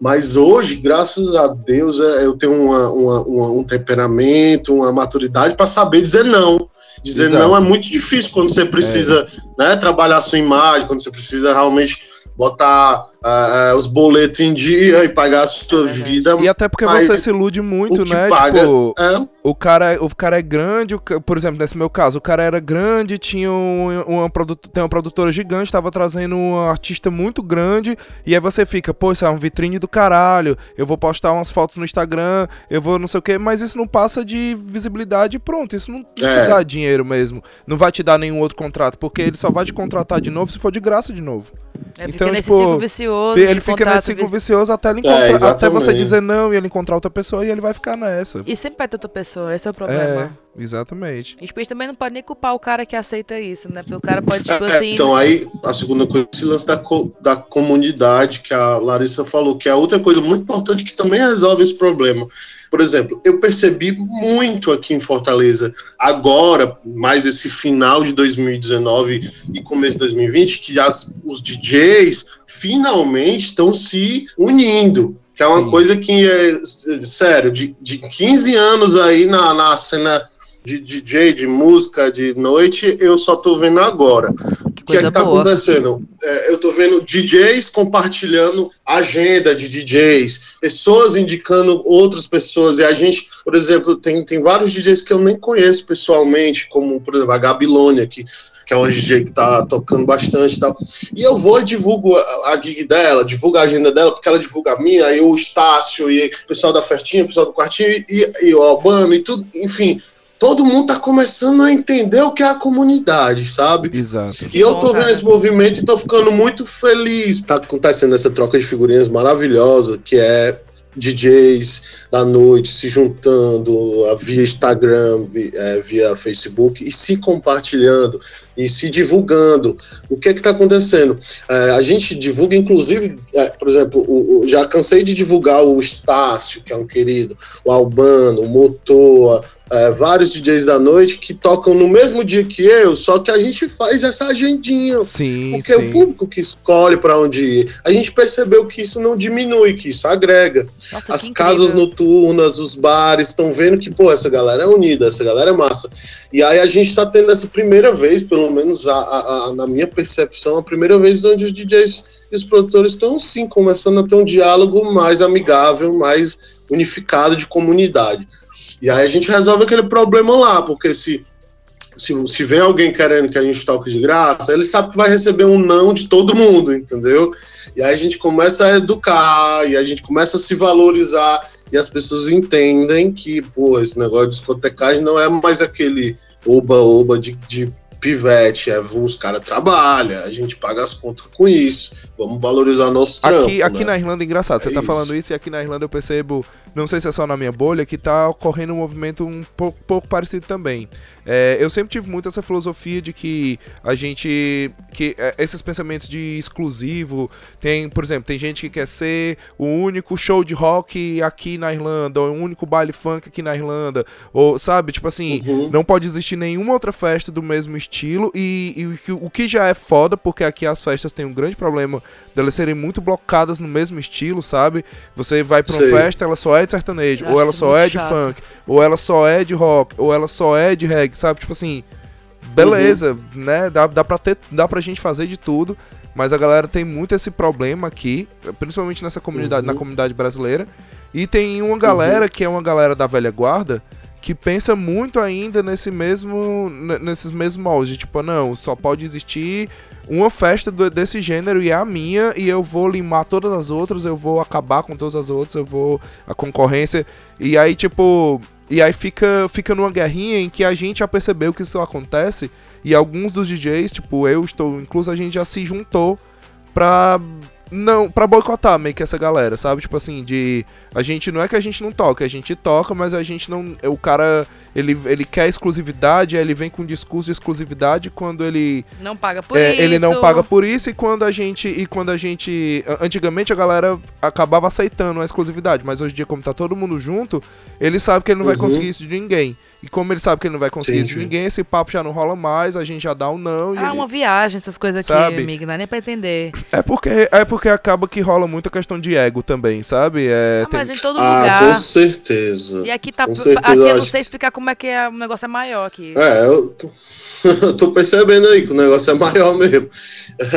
Mas hoje, graças a Deus, é, eu tenho uma, uma, uma, um temperamento, uma maturidade para saber dizer não. Dizer Exato. não é muito difícil quando você precisa é. né, trabalhar a sua imagem, quando você precisa realmente botar uh, os boletos em dia e pagar a sua é, vida. E até porque você se ilude muito, né? Paga, tipo, é... o, cara, o cara é grande, o, por exemplo, nesse meu caso, o cara era grande, tinha um, uma, tem uma produtora gigante, estava trazendo um artista muito grande, e aí você fica, pô, isso é um vitrine do caralho, eu vou postar umas fotos no Instagram, eu vou não sei o que, mas isso não passa de visibilidade e pronto, isso não é. te dá dinheiro mesmo. Não vai te dar nenhum outro contrato, porque ele só vai te contratar de novo se for de graça de novo. É, então, nesse tipo, ciclo vicioso. Ele fica nesse ciclo vicioso até, ele é, encontrar, é, até você dizer não e ele encontrar outra pessoa e ele vai ficar nessa. E sempre vai ter outra pessoa, esse é o problema. É, exatamente. E depois também não pode nem culpar o cara que aceita isso, né? Porque o cara pode, tipo é, assim. Então, aí, a segunda coisa, esse lance da, co da comunidade que a Larissa falou, que é outra coisa muito importante que também resolve esse problema. Por exemplo, eu percebi muito aqui em Fortaleza, agora, mais esse final de 2019 e começo de 2020, que as, os DJs finalmente estão se unindo. Que é uma Sim. coisa que é, sério, de, de 15 anos aí na, na cena de DJ, de música, de noite, eu só tô vendo agora. O que é que tá boa. acontecendo? É, eu tô vendo DJs compartilhando agenda de DJs, pessoas indicando outras pessoas, e a gente, por exemplo, tem, tem vários DJs que eu nem conheço pessoalmente, como, por exemplo, a Gabilônia, que que é uma DJ que tá tocando bastante e tal. E eu vou e divulgo a, a gig dela, divulgo a agenda dela, porque ela divulga a minha, aí o Estácio, e o pessoal da Festinha, o pessoal do Quartinho, e, e o Albano, e tudo, enfim todo mundo tá começando a entender o que é a comunidade, sabe? Exato. E eu tô vendo esse movimento e tô ficando muito feliz. Tá acontecendo essa troca de figurinhas maravilhosa, que é DJs da noite se juntando via Instagram, via, é, via Facebook e se compartilhando e se divulgando. O que é que está acontecendo? É, a gente divulga, inclusive, é, por exemplo, o, o, já cansei de divulgar o Estácio, que é um querido, o Albano, o Motor, é, vários DJs da noite que tocam no mesmo dia que eu, só que a gente faz essa agendinha. Sim, porque sim. é o público que escolhe para onde ir. A gente percebeu que isso não diminui, que isso agrega. Nossa, As casas noturnas, os bares estão vendo que, pô, essa galera é unida, essa galera é massa. E aí a gente está tendo essa primeira vez, pelo menos a, a, a, na minha percepção, a primeira vez onde os DJs e os produtores estão sim começando a ter um diálogo mais amigável, mais unificado de comunidade. E aí a gente resolve aquele problema lá, porque se se, se vem alguém querendo que a gente toque de graça, ele sabe que vai receber um não de todo mundo, entendeu? E aí a gente começa a educar, e a gente começa a se valorizar, e as pessoas entendem que, pô, esse negócio de discotecagem não é mais aquele oba-oba de, de pivete, é, os caras trabalham, a gente paga as contas com isso, vamos valorizar nosso trampo. Aqui, aqui né? na Irlanda, engraçado, você É tá isso. falando isso e aqui na Irlanda eu percebo, não sei se é só na minha bolha, que tá ocorrendo um movimento um pouco, pouco parecido também. É, eu sempre tive muito essa filosofia de que a gente. que é, esses pensamentos de exclusivo. Tem, por exemplo, tem gente que quer ser o único show de rock aqui na Irlanda, ou o único baile funk aqui na Irlanda. Ou, sabe, tipo assim, Uhum. não pode existir nenhuma outra festa do mesmo estilo. E, e o que- o que já é foda, porque aqui as festas têm um grande problema delas serem muito blocadas no mesmo estilo, sabe? Você vai pra uma Sei. festa, ela só é de sertanejo, Eu ou ela só é de chato. funk, ou ela só é de rock, ou ela só é de reggae, sabe? Tipo assim, beleza, né? Dá, dá, pra ter, dá pra gente fazer de tudo, mas a galera tem muito esse problema aqui, principalmente nessa comunidade, Uhum. na comunidade brasileira. E tem uma galera que é uma galera da velha guarda que pensa muito ainda nesse mesmo nesses mesmos moldes, de, tipo, não, só pode existir uma festa do- desse gênero e é a minha e eu vou limar todas as outras, eu vou acabar com todas as outras, eu vou a concorrência e aí tipo, e aí fica fica numa guerrinha em que a gente já percebeu que isso acontece e alguns dos DJs, tipo, eu estou incluso a gente já se juntou pra não, pra boicotar meio que essa galera, sabe? Tipo assim, de. A gente não é que a gente não toca, a gente toca, mas a gente não. O cara, ele, ele quer exclusividade, aí ele vem com um discurso de exclusividade quando ele. Não paga por é, isso. ele não paga por isso e quando a gente. E quando a gente. Antigamente a galera acabava aceitando a exclusividade, mas hoje em dia, como tá todo mundo junto, ele sabe que ele não vai Uhum. conseguir isso de ninguém. E como ele sabe que ele não vai conseguir isso de ninguém, esse papo já não rola mais, a gente já dá um não e Ah, ele- uma viagem, essas coisas aqui, Sabe? amigo. Não dá nem pra entender. é porque, é porque acaba que rola muita questão de ego também, sabe? É, Ah, tem- mas em todo Ah, lugar. com certeza. E aqui tá. Aqui eu não sei explicar como é que é, o negócio é maior aqui. É, eu tô, eu tô percebendo aí que o negócio é maior mesmo.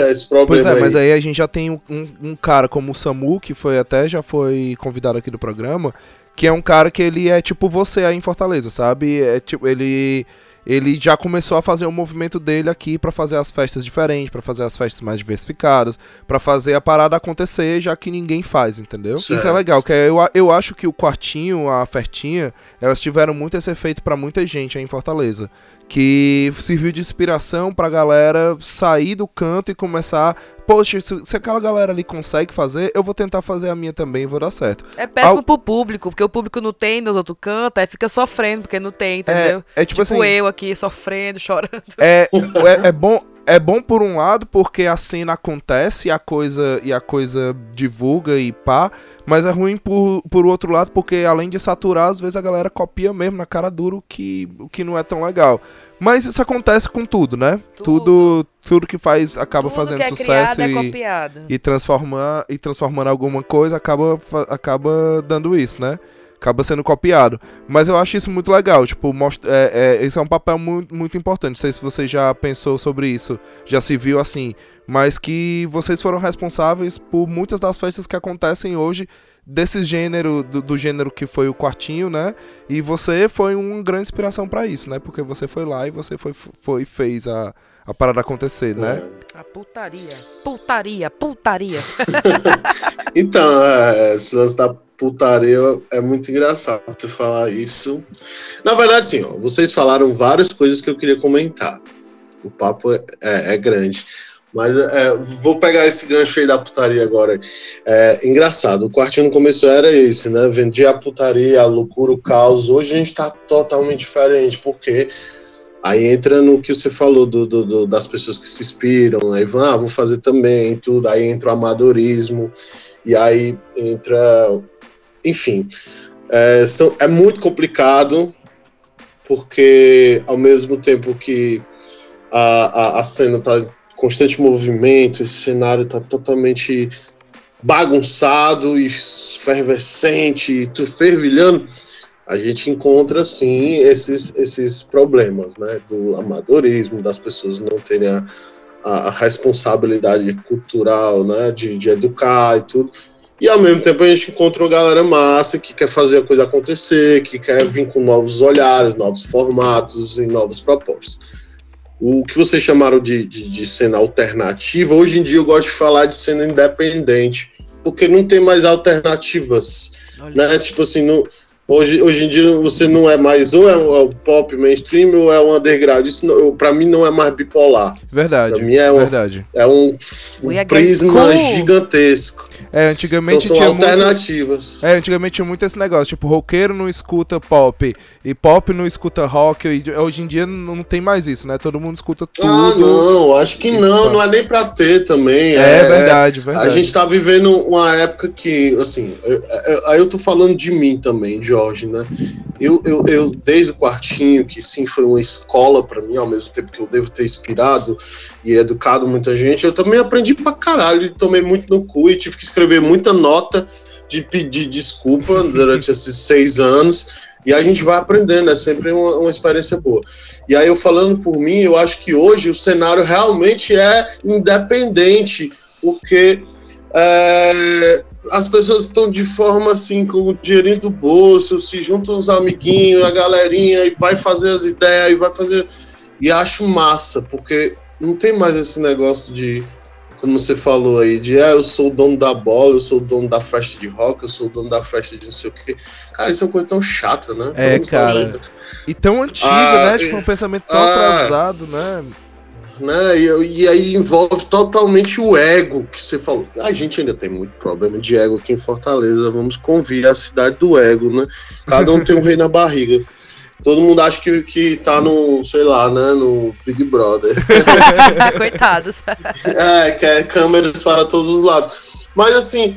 Esse problema Pois é, aí. mas aí a gente já tem um, um- um cara como o Samu, que foi até já foi convidado aqui do programa, que é um cara que ele é tipo você aí em Fortaleza, sabe? É tipo, ele ele já começou a fazer o movimento dele aqui pra fazer as festas diferentes, pra fazer as festas mais diversificadas, pra fazer a parada acontecer, já que ninguém faz, entendeu? Isso é Certo. legal, que eu, eu acho que o quartinho, a fertinha, elas tiveram muito esse efeito pra muita gente aí em Fortaleza que serviu de inspiração pra galera sair do canto e começar. Poxa, se, aquela galera ali consegue fazer, eu vou tentar fazer a minha também e vou dar certo. É péssimo Ao- pro público, porque o público não tem nos outros cantos, aí fica sofrendo porque não tem, entendeu? É, é tipo, assim, eu aqui sofrendo, chorando. é, é, é bom. É bom por um lado porque a cena acontece e a coisa e a coisa divulga e pá, mas é ruim por, por outro lado porque além de saturar, às vezes a galera copia mesmo na cara dura o que, o que não é tão legal. Mas isso acontece com tudo, né? Tudo. Tudo, tudo que faz acaba Tudo fazendo é sucesso criado é e, copiado. e transformar e transformando alguma coisa acaba acaba dando isso, né? Acaba sendo copiado. Mas eu acho isso muito legal. Tipo, most- é, é, esse é um papel muito, muito importante. Não sei se você já pensou sobre isso, já se viu assim. Mas que vocês foram responsáveis por muitas das festas que acontecem hoje desse gênero, do, do gênero que foi o quartinho, né? E você foi uma grande inspiração pra isso, né? Porque você foi lá e você foi, foi fez a, a parada acontecer, né? A putaria. Putaria, putaria. Então, é, esse lance da putaria é muito engraçado você falar isso. Na verdade, assim, ó, vocês falaram várias coisas que eu queria comentar. O papo é, é- é grande. Mas é, vou pegar esse gancho aí da putaria agora. É engraçado, o quartinho no começo era esse, né? Vendia a putaria, a loucura, o caos. Hoje a gente tá totalmente diferente, porque aí entra no que você falou do, do- do- das pessoas que se inspiram, aí vão, ah, vou fazer também, tudo. Aí entra o amadorismo, e aí entra. Enfim, é, são- é muito complicado, porque ao mesmo tempo que a, a, a cena está em constante movimento, esse cenário está totalmente bagunçado e fervescente, e tu fervilhando, a gente encontra sim esses, esses problemas, né? Do amadorismo, das pessoas não terem a, a- responsabilidade cultural, né? De, de educar e tudo. E ao mesmo tempo a gente encontra uma galera massa que quer fazer a coisa acontecer, que quer vir com novos olhares, novos formatos e novas propostas. O que vocês chamaram de, de, de cena alternativa, hoje em dia eu gosto de falar de cena independente, porque não tem mais alternativas. Né? Tipo assim, não, Hoje, hoje em dia você não é mais ou é o, pop mainstream ou é o underground. Isso não, pra mim não é mais bipolar. Verdade. Pra mim é, verdade. Um, é um, um prisma gigantesco. É, antigamente então, tinha alternativas. Muito, é, antigamente tinha muito esse negócio, tipo, roqueiro não escuta pop e pop não escuta rock, e hoje em dia não tem mais isso, né? Todo mundo escuta tudo. Ah, não, acho que não, não é nem pra ter também. É, é verdade, verdade. A gente tá vivendo uma época que, assim, aí eu, eu tô falando de mim também, Jorge, né? Eu, eu, eu, desde o quartinho, que sim foi uma escola para mim, ao mesmo tempo que eu devo ter inspirado e educado muita gente, eu também aprendi pra caralho, e tomei muito no cu e tive que escrever muita nota de pedir desculpa durante esses seis anos. E a gente vai aprendendo, é sempre uma, uma, experiência boa. E aí, eu falando por mim, eu acho que hoje o cenário realmente é independente, porque é, as pessoas estão de forma assim, com o dinheirinho do bolso, se juntam os amiguinhos, a galerinha, e vai fazer as ideias, e vai fazer. E acho massa, porque não tem mais esse negócio de, como você falou aí, de ah, eu sou o dono da bola, eu sou o dono da festa de rock, eu sou o dono da festa de não sei o quê. Cara, isso é uma coisa tão chata, né? É, cara. E tão antigo, ah, né? Tipo, um pensamento tão ah, atrasado, né? Né? E, e, aí envolve totalmente o ego que você falou. A gente ainda tem muito problema de ego aqui em Fortaleza. Vamos convir a cidade do ego, né? Cada um tem um rei na barriga. Todo mundo acha que, que tá no, sei lá, né, no Big Brother. Coitados. é, que é câmeras para todos os lados. Mas assim,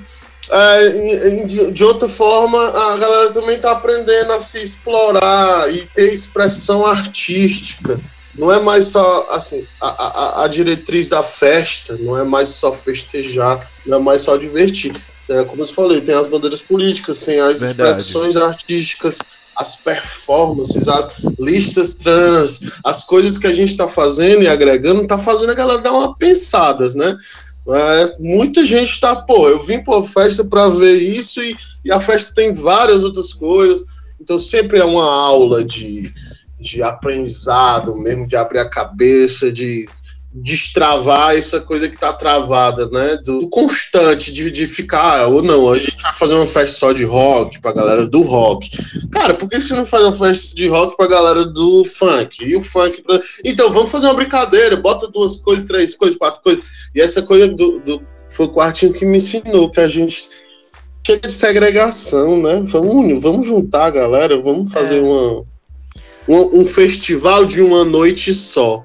é, de outra forma, a galera também tá aprendendo a se explorar e ter expressão artística não é mais só assim a, a, a, diretriz da festa não é mais só festejar não é mais só divertir é, como eu falei tem as bandeiras políticas tem as Verdade. expressões artísticas as performances as listas trans as coisas que a gente está fazendo e agregando está fazendo a galera dar uma pensada né é, muita gente está pô eu vim para a festa para ver isso e, e a festa tem várias outras coisas então sempre é uma aula de de aprendizado mesmo, de abrir a cabeça, de destravar essa coisa que tá travada, né? Do constante, de, de ficar, ah, ou não, a gente vai fazer uma festa só de rock pra galera do rock. Cara, por que você não faz uma festa de rock pra galera do funk? E o funk pra... Então, vamos fazer uma brincadeira, bota duas coisas, três coisas, quatro coisas. E essa coisa do, do foi o quartinho que me ensinou que a gente chega de segregação, né? Vamos, vamos juntar a galera, vamos fazer é. uma um, um, festival de uma noite só.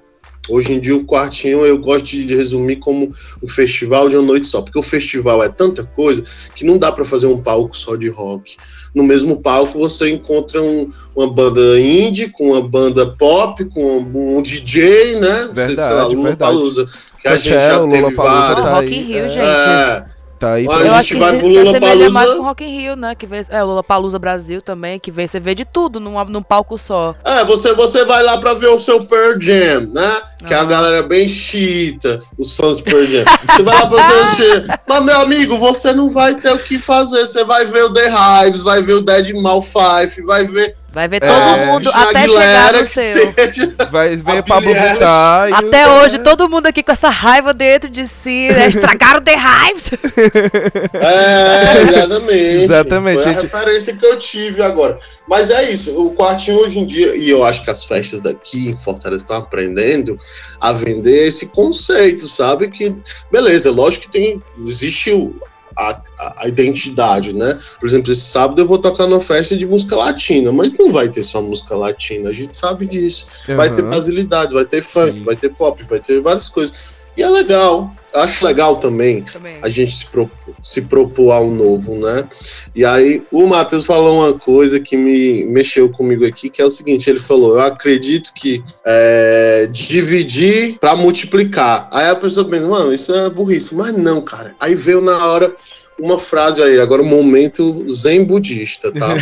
Hoje em dia, o quartinho eu gosto de resumir como um festival de uma noite só, porque o festival é tanta coisa que não dá para fazer um palco só de rock. No mesmo palco você encontra um, uma banda indie, com uma banda pop, com um, um DJ, né? Verdade, sei lá, Lula verdade. Palusa, que a gente já teve vários. Tá Rock in Rio, é, gente. É, Tá aí Eu acho que vai se, se assemelha mais com Rock in Rio, né? Que vem, é, o Lula Palusa Brasil também, que vem, você vê de tudo num, num palco só. É, você, você vai lá pra ver o seu Pearl Jam, né? Que é a galera bem chita, os fãs do Pearl Jam. Você vai lá pra ver o Mas, meu amigo, você não vai ter o que fazer. Você vai ver o The Hives, vai ver o Dead Mal Five, vai ver Vai ver todo é, mundo até chegar no seu. Vai ver Pablo Vittar. Até hoje, todo mundo aqui com essa raiva dentro de si, né? Estragaram The Hives. É, exatamente. exatamente. Foi a referência que eu tive agora. Mas é isso, o quartinho hoje em dia, e eu acho que as festas daqui em Fortaleza estão aprendendo a vender esse conceito, sabe? Que, beleza, lógico que tem, existe o, a, a, identidade, né? Por exemplo, esse sábado eu vou tocar numa festa de música latina, mas não vai ter só música latina, a gente sabe disso. Uhum. Vai ter brasilidade, vai ter funk, Sim. vai ter pop, vai ter várias coisas. E é legal. Acho legal também, também. a gente se, pro, se propor ao novo, né? E aí o Matheus falou uma coisa que me mexeu comigo aqui, que é o seguinte: ele falou, eu acredito que é, dividir para multiplicar. Aí a pessoa pensa, mano, isso é burrice. Mas não, cara. Aí veio na hora uma frase aí, agora o um momento zen budista, tá?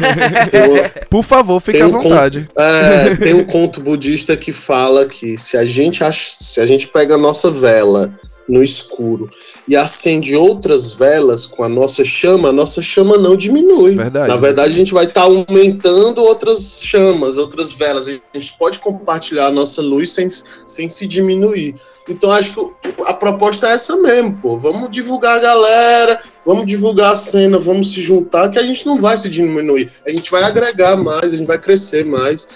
Por favor, fique à vontade. Conto, é, tem um conto budista que fala que se a gente ach, se a gente pega a nossa vela no escuro e acende outras velas com a nossa chama, a nossa chama não diminui. Verdade. Na verdade, a gente vai estar tá aumentando outras chamas, outras velas. A gente pode compartilhar a nossa luz sem, sem se diminuir. Então, acho que a proposta é essa mesmo, pô. Vamos divulgar a galera, vamos divulgar a cena, vamos se juntar, que a gente não vai se diminuir. A gente vai agregar mais, a gente vai crescer mais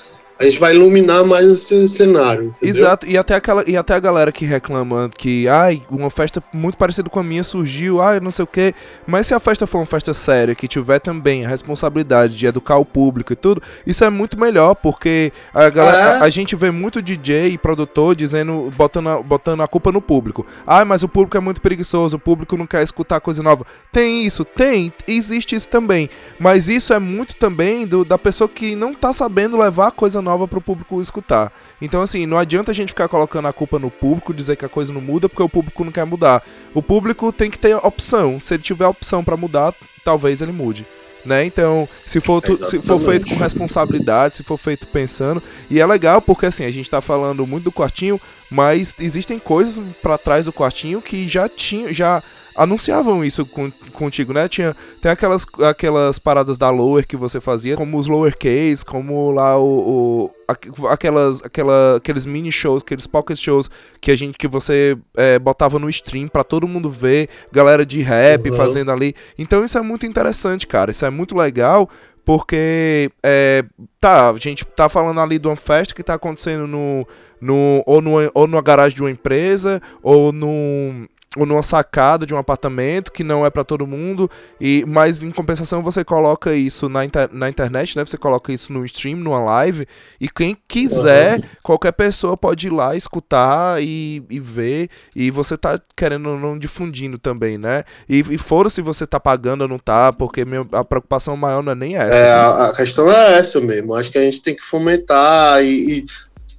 a gente vai iluminar mais esse cenário. Entendeu? Exato, e até, aquela, e até a galera que reclama que, ai, uma festa muito parecida com a minha surgiu, ai, não sei o quê. Mas se a festa for uma festa séria, que tiver também a responsabilidade de educar o público e tudo, isso é muito melhor, porque a, galera, é? a, a, gente vê muito DJ e produtor dizendo, botando a, botando a culpa no público. Ai, mas o público é muito preguiçoso, o público não quer escutar coisa nova. Tem isso, tem, existe isso também. Mas isso é muito também do, da pessoa que não tá sabendo levar coisa nova nova pro público escutar. Então, assim, não adianta a gente ficar colocando a culpa no público, dizer que a coisa não muda, porque o público não quer mudar. O público tem que ter opção. Se ele tiver opção para mudar, talvez ele mude. Né? Então, se for, tu, se for feito com responsabilidade, se for feito pensando, e é legal porque assim, a gente tá falando muito do quartinho, mas existem coisas para trás do quartinho que já tinha, já anunciavam isso com, contigo, né? Tinha, tem aquelas, aquelas paradas da Lower que você fazia, como os Lower Case, como lá o, o aquelas, aquela, aqueles mini shows, aqueles pocket shows que a gente que você é, botava no stream para todo mundo ver, galera de rap uhum. fazendo ali. Então isso é muito interessante, cara. Isso é muito legal. Porque, é, tá, a gente tá falando ali de uma festa que tá acontecendo no, no, ou, no, ou numa garagem de uma empresa, ou no, ou numa sacada de um apartamento que não é para todo mundo e mas em compensação você coloca isso na, inter, na internet né você coloca isso no stream numa live e quem quiser uhum. qualquer pessoa pode ir lá escutar e, e ver e você tá querendo ou não difundindo também né e, e fora se você tá pagando ou não tá porque minha, a preocupação maior não é nem essa é, né? a, a, questão é essa mesmo acho que a gente tem que fomentar e, e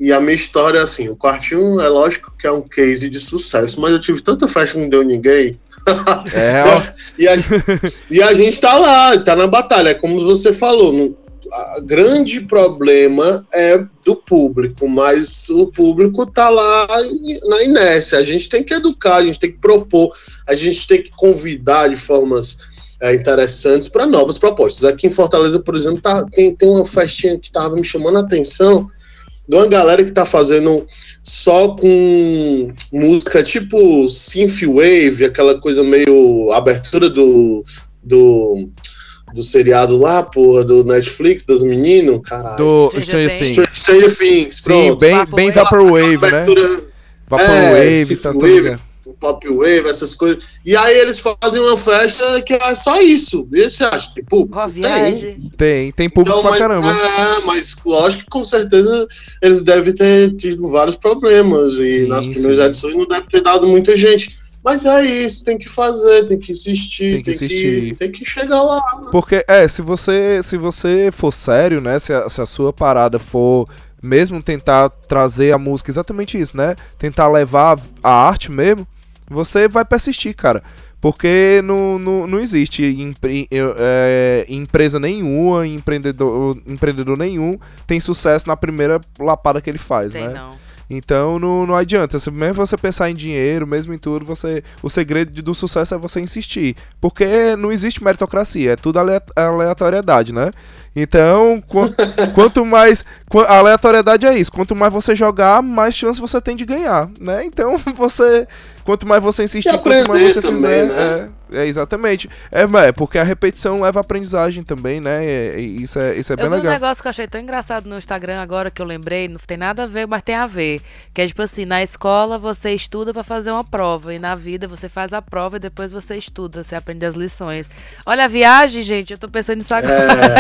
e a minha história, assim, o quartinho é lógico que é um case de sucesso, mas eu tive tanta festa que não deu ninguém. É, e, a, e a gente tá lá, tá na batalha, é como você falou. o grande problema é do público, mas o público tá lá na inércia. A gente tem que educar, a gente tem que propor, a gente tem que convidar de formas é, interessantes para novas propostas. Aqui em Fortaleza, por exemplo, tá, tem, tem uma festinha que estava me chamando a atenção de uma galera que tá fazendo só com música tipo synthwave, aquela coisa meio abertura do, do, do seriado lá, porra, do Netflix, das meninas, caralho. Do Stranger Things. Stranger Things, pronto. Sim, bem, bem Vaporwave, né? Vaporwave, é, tá tudo o Pop Wave, essas coisas. E aí eles fazem uma festa que é só isso. E você acha? Tipo, tem. Tem, tem público então, pra mas, caramba. É, mas lógico que com certeza eles devem ter tido vários problemas. E sim, nas primeiras sim. edições não deve ter dado muita gente. Mas é isso, tem que fazer, tem que insistir, tem que, tem que, tem que chegar lá. Né? Porque, é, se você, se você for sério, né, se a, se a sua parada for mesmo tentar trazer a música exatamente isso, né? Tentar levar a arte mesmo, você vai persistir, cara. Porque não, não, não existe empre, é, empresa nenhuma, empreendedor, empreendedor nenhum tem sucesso na primeira lapada que ele faz, Sei né? Não. Então não, não adianta. Mesmo você pensar em dinheiro, mesmo em tudo, você o segredo do sucesso é você insistir. Porque não existe meritocracia, é tudo aleatoriedade, né? Então, qu quanto mais. A aleatoriedade é isso. Quanto mais você jogar, mais chance você tem de ganhar, né? Então você Quanto mais você insistir, quanto mais você também, fizer. Né? É, é, exatamente. É, é, porque a repetição leva a aprendizagem também, né? E, e isso é, isso é bem legal. um negócio que eu achei tão engraçado no Instagram agora que eu lembrei, não tem nada a ver, mas tem a ver. Que é tipo assim, na escola você estuda para fazer uma prova. E na vida você faz a prova e depois você estuda, você aprende as lições. Olha a viagem, gente, eu tô pensando nisso agora.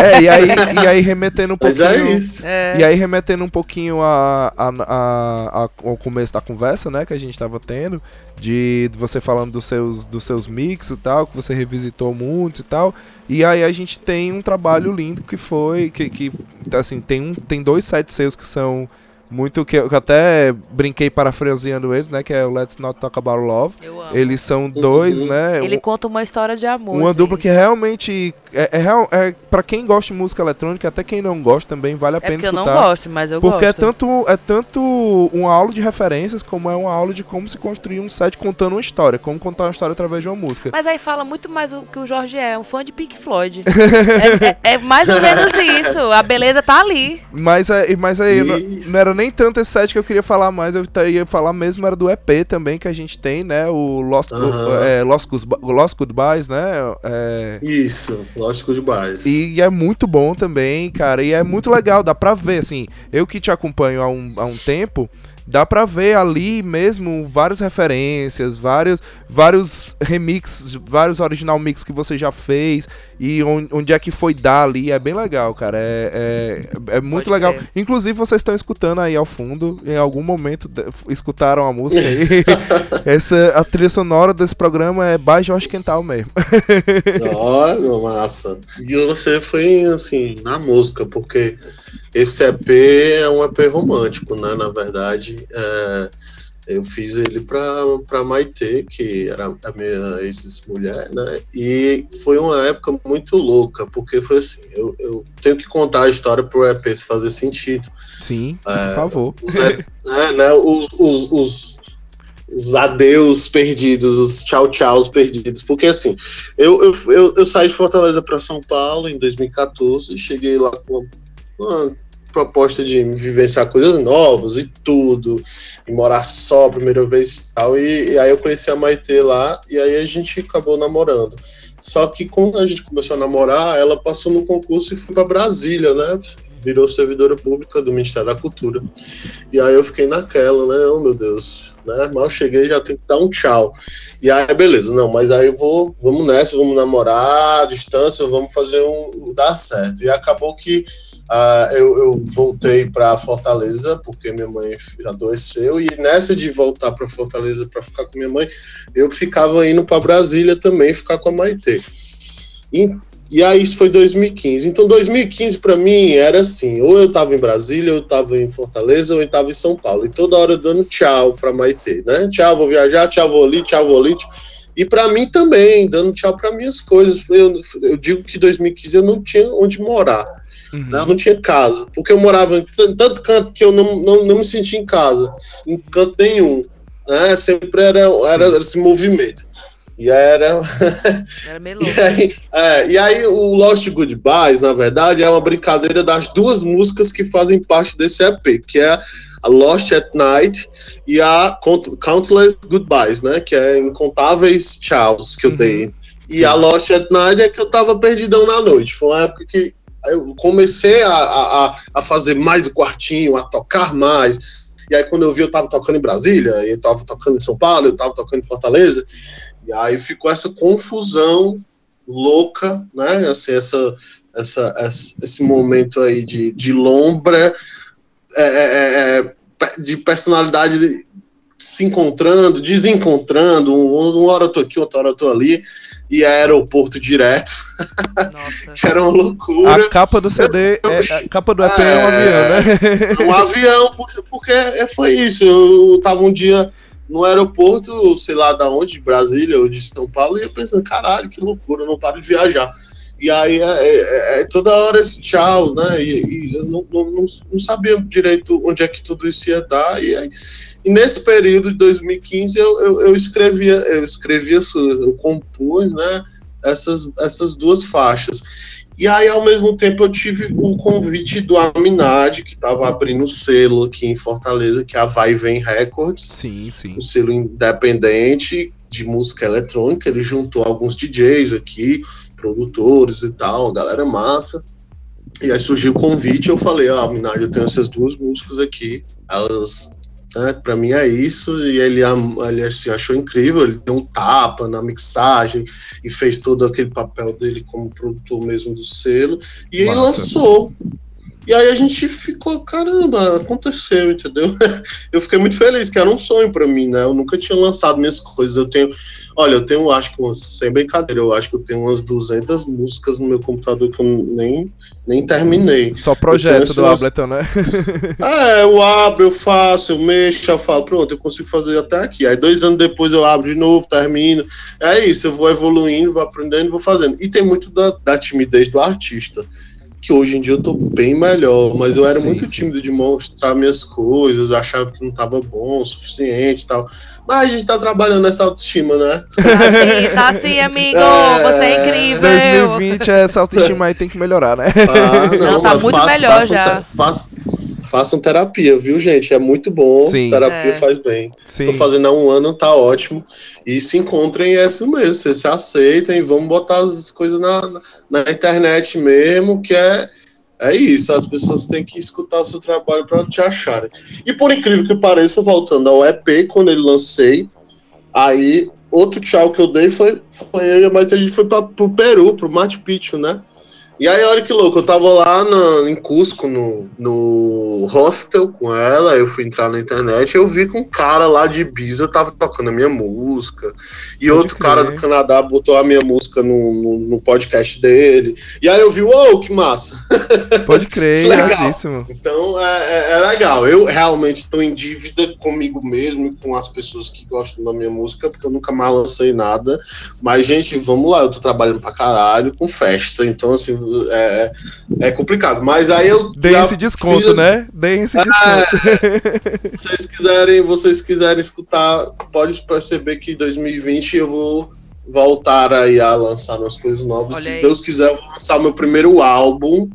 É, é e, aí, e aí remetendo um pouquinho. Mas é isso. É. E aí remetendo um pouquinho a, a, a, a, ao começo da conversa, né, que a gente tava tendo de você falando dos seus, dos seus mix tal, que você revisitou muitos e tal. E aí a gente tem um trabalho lindo que foi, que, que assim, tem, um, tem dois sites seus que são muito que eu até brinquei parafraseando eles, né? Que é o Let's Not Talk About Love. Eu amo. Eles são dois, Uhum. né? Ele conta uma história de amor. Uma assim. dupla que realmente é, é, é para quem gosta de música eletrônica, até quem não gosta também vale a É pena porque eu não escutar. gosto, mas eu porque é gosto. tanto é tanto uma aula de referências como é uma aula de como se construir um set contando uma história, como contar uma história através de uma música. Mas aí fala muito mais o que o Jorge é, um fã de Pink Floyd. é, é- é mais ou menos isso. A beleza tá ali. Mas, é, mas aí não, não era nem tanto esse set que eu queria falar mais, eu ia falar mesmo era do EP também que a gente tem, né? O Lost, Aham. é, Lost, Lost Goodbyes, né? É, Isso, lógico demais. E é muito bom também, cara. E é muito legal, dá pra ver, assim. Eu que te acompanho há um, há um tempo, dá pra ver ali mesmo várias referências, vários, vários remixes, vários original mix que você já fez e on- onde é que foi dar ali. É bem legal, cara. É, é, é muito Pode legal. crer. Inclusive, vocês estão escutando aí ao fundo, em algum momento escutaram a música aí. Essa, a trilha sonora desse programa é by Jorge Quental mesmo. Olha, massa. E você foi, assim, na música, porque esse EP é um EP romântico, né? Na verdade, é, eu fiz ele pra, pra Maitê, que era a minha ex-mulher, né? E foi uma época muito louca, porque foi assim, eu, eu tenho que contar a história pro EP se fazer sentido. Sim, É, por favor. Os, é, né, os, os, os, os adeus perdidos, os tchau tchauz perdidos. Porque assim, eu, eu, eu, eu saí de Fortaleza para São Paulo em 2014, cheguei lá com uma, uma proposta de vivenciar coisas novas e tudo, e morar só a primeira vez e tal. E, e aí eu conheci a Maitê lá, e aí a gente acabou namorando. Só que quando a gente começou a namorar, ela passou no concurso e foi para Brasília, né? Virou servidora pública do Ministério da Cultura. E aí eu fiquei naquela, né? Oh meu Deus, né? Mal cheguei, já tenho que dar um tchau. E aí, beleza, não, mas aí eu vou, vamos nessa, vamos namorar à distância, vamos fazer um dar certo. E acabou que ah, eu, eu voltei para Fortaleza, porque minha mãe adoeceu, e nessa de voltar para Fortaleza para ficar com minha mãe, eu ficava indo para Brasília também ficar com a Maitê. E, e aí isso foi 2015. Então 2015 para mim era assim, ou eu tava em Brasília, ou eu tava em Fortaleza, ou eu tava em São Paulo. E toda hora dando tchau para Maitê, né? Tchau, vou viajar, tchau, vou ali, tchau, vou ali. E para mim também, dando tchau para minhas coisas. Eu, eu digo que 2015 eu não tinha onde morar. Uhum. Né? Eu não tinha casa, porque eu morava em tanto canto que eu não, não, não me sentia em casa, em canto nenhum. Né? Sempre era, era esse movimento. E era. Era meio louco. E aí, é, e aí o Lost Goodbyes, na verdade, é uma brincadeira das duas músicas que fazem parte desse EP, que é a Lost at Night e a Count- Countless Goodbyes, né? Que é incontáveis tchauz que eu Uhum. dei. E Sim. a Lost at Night é que eu tava perdidão na noite. Foi uma época que eu comecei a, a, a- fazer mais o quartinho, a tocar mais. E aí, quando eu vi, eu tava tocando em Brasília, eu tava tocando em São Paulo, eu tava tocando em Fortaleza. E aí ficou essa confusão louca, né? Assim, essa, essa, essa- esse momento aí de, de lombra, é, é, é, pe- de personalidade se encontrando, desencontrando. Um- Uma hora eu tô aqui, outra hora eu tô ali. E é aeroporto direto, Nossa. que era uma loucura. A capa do CD, é, a capa do EP é um avião, né? um avião, porque, porque é- foi isso. Eu tava um dia no aeroporto, sei lá da onde, de Brasília ou de São Paulo, e eu pensando, caralho, que loucura, eu não paro de viajar. E aí é, é- é toda hora esse tchau, né? E, e eu não, não, não- não sabia direito onde é que tudo isso ia dar. E, aí- e nesse período de 2015 eu, eu, eu escrevia, eu escrevia, eu compus, né? Essas, essas duas faixas. E aí, ao mesmo tempo, eu tive o convite do Aminad, que estava abrindo o selo aqui em Fortaleza, que é a Vai Vem Records, Sim, sim. um selo independente de música eletrônica. Ele juntou alguns DJs aqui, produtores e tal, galera massa. E aí surgiu o convite, eu falei, ah, Aminad, eu tenho essas duas músicas aqui, elas, né, pra mim é isso, e ele, ele assim, achou incrível, ele deu um tapa na mixagem e fez todo aquele papel dele como produtor mesmo do selo, e Massa. lançou, E aí a gente ficou, caramba, aconteceu, entendeu? Eu fiquei muito feliz, que era um sonho para mim, né? Eu nunca tinha lançado minhas coisas. Eu tenho, olha, eu tenho, acho que umas, sem brincadeira, eu acho que eu tenho umas 200 músicas no meu computador que eu nem, nem terminei. Só projeto do Ableton, né? é, eu abro, eu faço, eu mexo, eu falo, pronto, eu consigo fazer até aqui. Aí dois anos depois eu abro de novo, termino. É isso, eu vou evoluindo, vou aprendendo, vou fazendo. E tem muito da, da timidez do artista que hoje em dia eu tô bem melhor, mas eu era sim, muito sim. tímido de mostrar minhas coisas, achava que não tava bom o suficiente e tal. Mas a gente tá trabalhando nessa autoestima, né? Tá sim, tá sim, amigo. É... Você é incrível. 2020, essa autoestima aí tem que melhorar, né? Ah, não, não tá muito melhor já. Faço, façam terapia, viu, gente? É muito bom. Sim. Terapia é. faz bem. Sim. Tô fazendo há um ano, tá ótimo. E se encontrem é isso mesmo. Vocês se aceitem vamos botar as coisas na, na internet mesmo, que é. É isso, as pessoas têm que escutar o seu trabalho para te acharem. E por incrível que pareça, voltando ao EP, quando ele lancei, aí outro tchau que eu dei foi, foi eu e a Maite, a gente foi para pro Peru, pro Machu Picchu, né? E aí, olha que louco, eu tava lá no, em Cusco, no, no hostel com ela, eu fui entrar na internet, eu vi que um cara lá de Ibiza tava tocando a minha música, e Pode outro crer. cara do Canadá botou a minha música no, no, no, podcast dele, e aí eu vi, uou, que massa! Pode crer, legal. Então, é, é, é, legal, eu realmente tô em dívida comigo mesmo e com as pessoas que gostam da minha música, porque eu nunca mais lancei nada, mas, gente, vamos lá, eu tô trabalhando pra caralho com festa, então, assim, é, é complicado. Mas aí eu. Dei esse desconto, fiz... né? Dei esse é, desconto. vocês quiserem, vocês quiserem escutar, pode perceber que em 2020 eu vou voltar aí a lançar umas coisas novas. Olha Se aí. Deus quiser, eu vou lançar meu primeiro álbum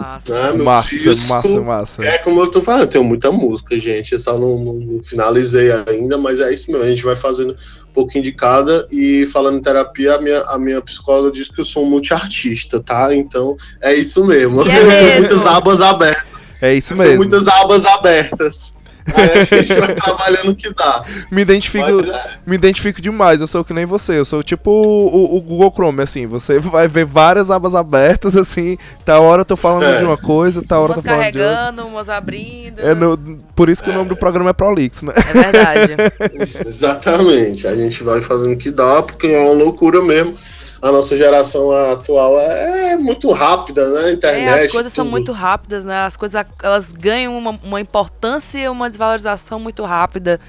Massa. Né, massa, disco, massa, massa. É como eu tô falando, eu tenho muita música, gente. Eu só não, não, finalizei ainda, mas é isso mesmo. A gente vai fazendo um pouquinho de cada. E falando em terapia, a minha, a minha psicóloga diz que eu sou um multiartista, tá? Então é isso mesmo. É mesmo. muitas abas abertas. É isso mesmo. muitas abas abertas. Aí a gente vai trabalhando o que dá. Me identifico, Mas, é. me identifico demais, eu sou que nem você, eu sou tipo o, o, Google Chrome, assim, você vai ver várias abas abertas, assim, tá hora eu tô falando é. de uma coisa, tá hora eu tô falando de outra. umas abrindo. É no, por isso que é. o nome do programa é Prolix, né? É verdade. Exatamente, a gente vai fazendo o que dá, porque é uma loucura mesmo a nossa geração atual é muito rápida, né? Internet. É, as coisas tudo. são muito rápidas, né? As coisas elas ganham uma, uma importância e uma desvalorização muito rápida.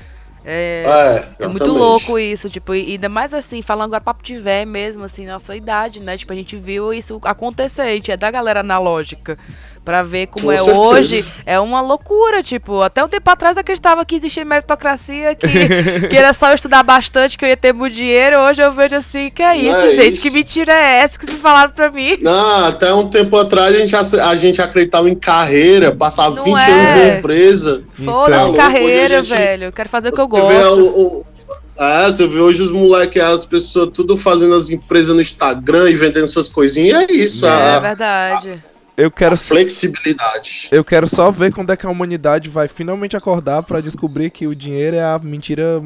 É, é, é, muito louco isso, tipo, e ainda mais assim, falando agora papo de véio mesmo, assim, nossa idade, né? Tipo, a gente viu isso acontecer, a gente é da galera analógica para ver como Com é certeza. hoje, é uma loucura, tipo, até um tempo atrás eu acreditava que existia meritocracia, que, que era só eu estudar bastante, que eu ia ter muito dinheiro, hoje eu vejo assim, que é isso, é gente, isso. que mentira é essa que vocês falaram pra mim? Não, até um tempo atrás a gente, a gente acreditava em carreira, passar Não 20 é. anos na empresa. Foda-se então, carreira, gente, velho, eu quero fazer o que eu gosto. É, você vê hoje os moleques, as pessoas tudo fazendo as empresas no Instagram e vendendo suas coisinhas, é isso. É, a, verdade. A, eu quero flexibilidade. Eu quero só ver quando é que a humanidade vai finalmente acordar para descobrir que o dinheiro é a mentira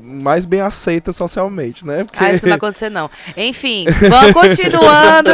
mais bem aceita socialmente, né? Porque... Ah, isso não vai acontecer não. Enfim, vamos continuando.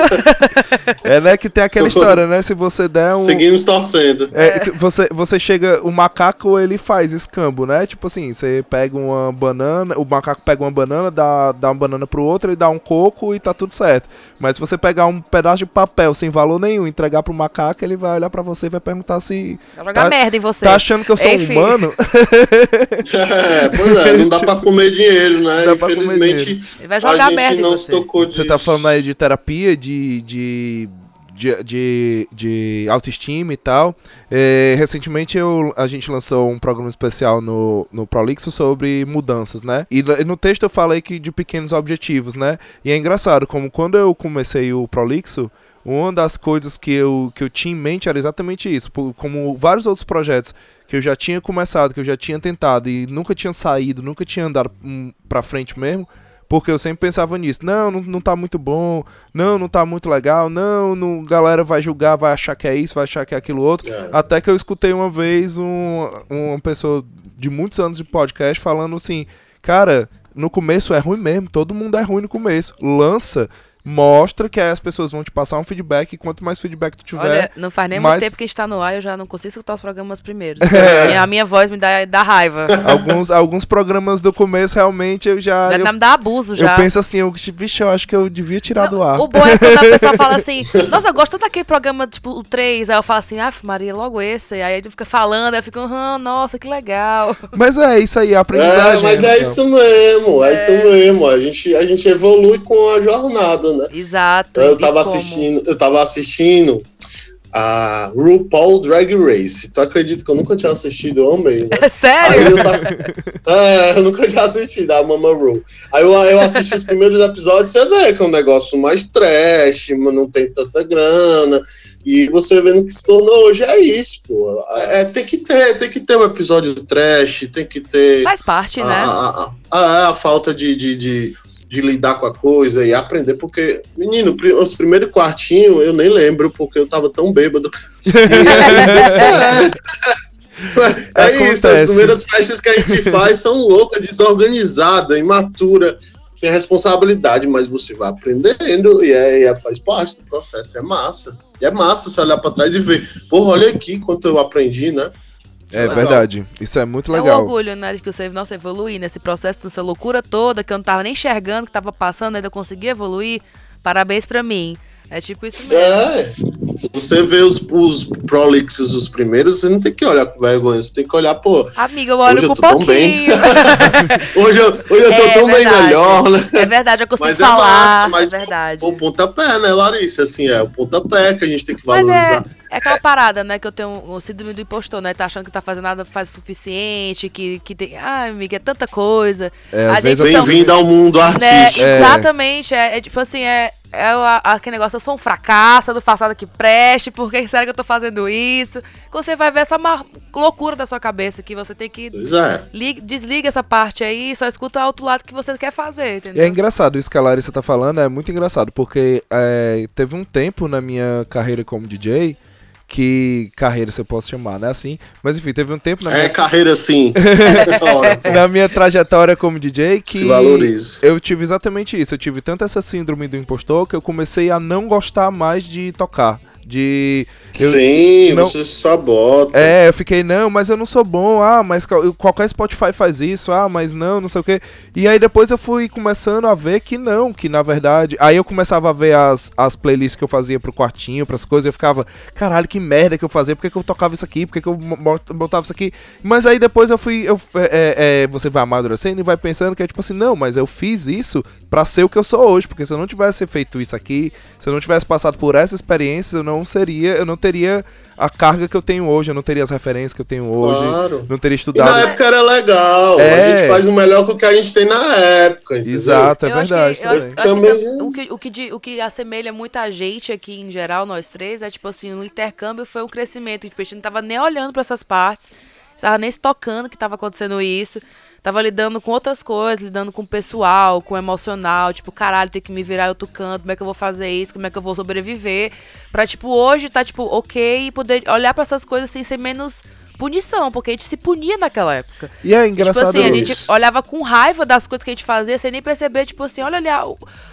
é, né, que tem aquela história, né? Se você der um... Seguimos torcendo. É, é. Você, você chega... O macaco, ele faz escambo, né? Tipo assim, você pega uma banana, o macaco pega uma banana, dá, dá uma banana pro outro, ele dá um coco e tá tudo certo. Mas se você pegar um pedaço de papel sem valor nenhum, entregar pro macaco, ele vai olhar pra você e vai perguntar se... Vai jogar tá, merda em você. Tá achando que eu sou Enfim. humano? é, pois é, não dá pra comer dinheiro, né? Dá Infelizmente, Ele vai jogar a gente não se tocou disso. Você tá falando aí de terapia, de, de de, de, de, autoestima e tal. É, recentemente eu, a gente lançou um programa especial no, no Prolixo sobre mudanças, né? E no texto eu falei que de pequenos objetivos, né? E é engraçado, como quando eu comecei o Prolixo, uma das coisas que eu, que eu tinha em mente era exatamente isso. Como vários outros projetos que eu já tinha começado, que eu já tinha tentado e nunca tinha saído, nunca tinha andado um, pra frente mesmo, porque eu sempre pensava nisso. Não, não, não tá muito bom, não, não tá muito legal, não, não, galera vai julgar, vai achar que é isso, vai achar que é aquilo outro. É. Até que eu escutei uma vez um, uma pessoa de muitos anos de podcast falando assim, cara, no começo é ruim mesmo, todo mundo é ruim no começo. Lança mostra que aí as pessoas vão te passar um feedback e quanto mais feedback tu tiver. Olha, não faz nem mais... muito tempo que a gente tá no ar, eu já não consigo escutar os programas primeiros. É. A minha voz me dá, dá raiva. Alguns, alguns programas do começo realmente eu já. Já eu, me dá abuso já. Eu penso assim, eu, vixe, eu acho que eu devia tirar não, do ar. O bom é quando a pessoa fala assim, nossa, eu gosto daquele programa, tipo, o 3, aí eu falo assim, ah, Maria, logo esse. Aí ele fica falando, aí eu fico, ah, nossa, que legal. Mas é isso aí, a aprendizagem. É, mas é então. isso mesmo, é, é, isso mesmo. A gente, a gente evolui com a jornada, né? Exato. Eu tava assistindo, eu tava assistindo a RuPaul Drag Race. Tu acredita que eu nunca tinha assistido? Eu amei, né? É sério? Eu, tava... é, eu nunca tinha assistido a Mama Ru. Aí eu, eu assisti os primeiros episódios e você vê que é um negócio mais trash, mas não tem tanta grana. E você vendo que se tornou hoje é isso, pô. É, tem que ter, tem que ter um episódio trash, tem que ter. Faz parte, a, né? A, a, a falta de, de, de de lidar com a coisa e aprender, porque, menino, os primeiros quartinhos eu nem lembro, porque eu tava tão bêbado. é, é isso, as primeiras festas que a gente faz são loucas, desorganizada, imatura, sem responsabilidade, mas você vai aprendendo e é, é, faz parte do processo, é massa. E é massa você olhar para trás e ver, porra, olha aqui quanto eu aprendi, né? É legal. verdade. Isso é muito legal. É um orgulho, né? De que você, nossa, evoluir nesse processo, nessa loucura toda, que eu não tava nem enxergando, que tava passando, ainda consegui evoluir. Parabéns pra mim. É tipo isso mesmo. É. Você vê os, os prolixos, os primeiros, você não tem que olhar com vergonha, você tem que olhar, pô. Amiga, eu olho hoje com eu tô tão bem. hoje, eu, hoje eu tô é, tão verdade. bem melhor, né? É verdade, eu consigo mas falar. É, massa, mas é verdade. O pontapé, né, Larissa? Assim, é o pontapé que a gente tem que valorizar. Mas é, é aquela parada, né, que eu tenho o síndrome do impostor, né? Tá achando que tá fazendo nada faz o suficiente, que, que tem. Ai, amiga, é tanta coisa. É, a gente Bem-vindo ao mundo né, artístico. Né, exatamente. É, é tipo assim, é é aquele negócio, eu sou um fracasso, eu não faço nada que preste, por que será que eu tô fazendo isso? Você vai ver essa loucura da sua cabeça, que você tem que é. desliga essa parte aí só escuta o outro lado que você quer fazer, entendeu? E é engraçado, isso que a Larissa tá falando é muito engraçado, porque é, teve um tempo na minha carreira como DJ que carreira você posso chamar, né? Assim, mas enfim, teve um tempo na é, minha... É carreira sim. na minha trajetória como DJ que eu tive exatamente isso. Eu tive tanto essa síndrome do impostor que eu comecei a não gostar mais de tocar de. Eu, Sim, não, você sabota. É, eu fiquei, não, mas eu não sou bom. Ah, mas qualquer Spotify faz isso. Ah, mas não, não sei o quê. E aí depois eu fui começando a ver que não, que na verdade. Aí eu começava a ver as, as playlists que eu fazia pro quartinho, pras coisas, e eu ficava, caralho, que merda que eu fazia, por que, que eu tocava isso aqui, por que, que eu botava isso aqui. Mas aí depois eu fui. Eu, é, é, é, você vai amadurecendo e vai pensando que é tipo assim, não, mas eu fiz isso para ser o que eu sou hoje, porque se eu não tivesse feito isso aqui, se eu não tivesse passado por essa experiência, eu não seria, eu não teria a carga que eu tenho hoje, eu não teria as referências que eu tenho hoje, claro. não teria estudado. E na época era legal, é... a gente faz o melhor com o que a gente tem na época, entendeu? Exato, é eu verdade. Que, eu, eu que o, que, o, que, o que assemelha muita gente aqui em geral, nós três, é tipo assim, o intercâmbio foi um crescimento, tipo, a gente não tava nem olhando para essas partes, tava nem se tocando que tava acontecendo isso tava lidando com outras coisas, lidando com o pessoal, com o emocional, tipo, caralho, tem que me virar outro canto, como é que eu vou fazer isso, como é que eu vou sobreviver, pra, tipo, hoje tá, tipo, ok, e poder olhar para essas coisas sem ser menos punição, porque a gente se punia naquela época. E é engraçado tipo assim, a gente olhava com raiva das coisas que a gente fazia, sem nem perceber, tipo assim, olha ali a,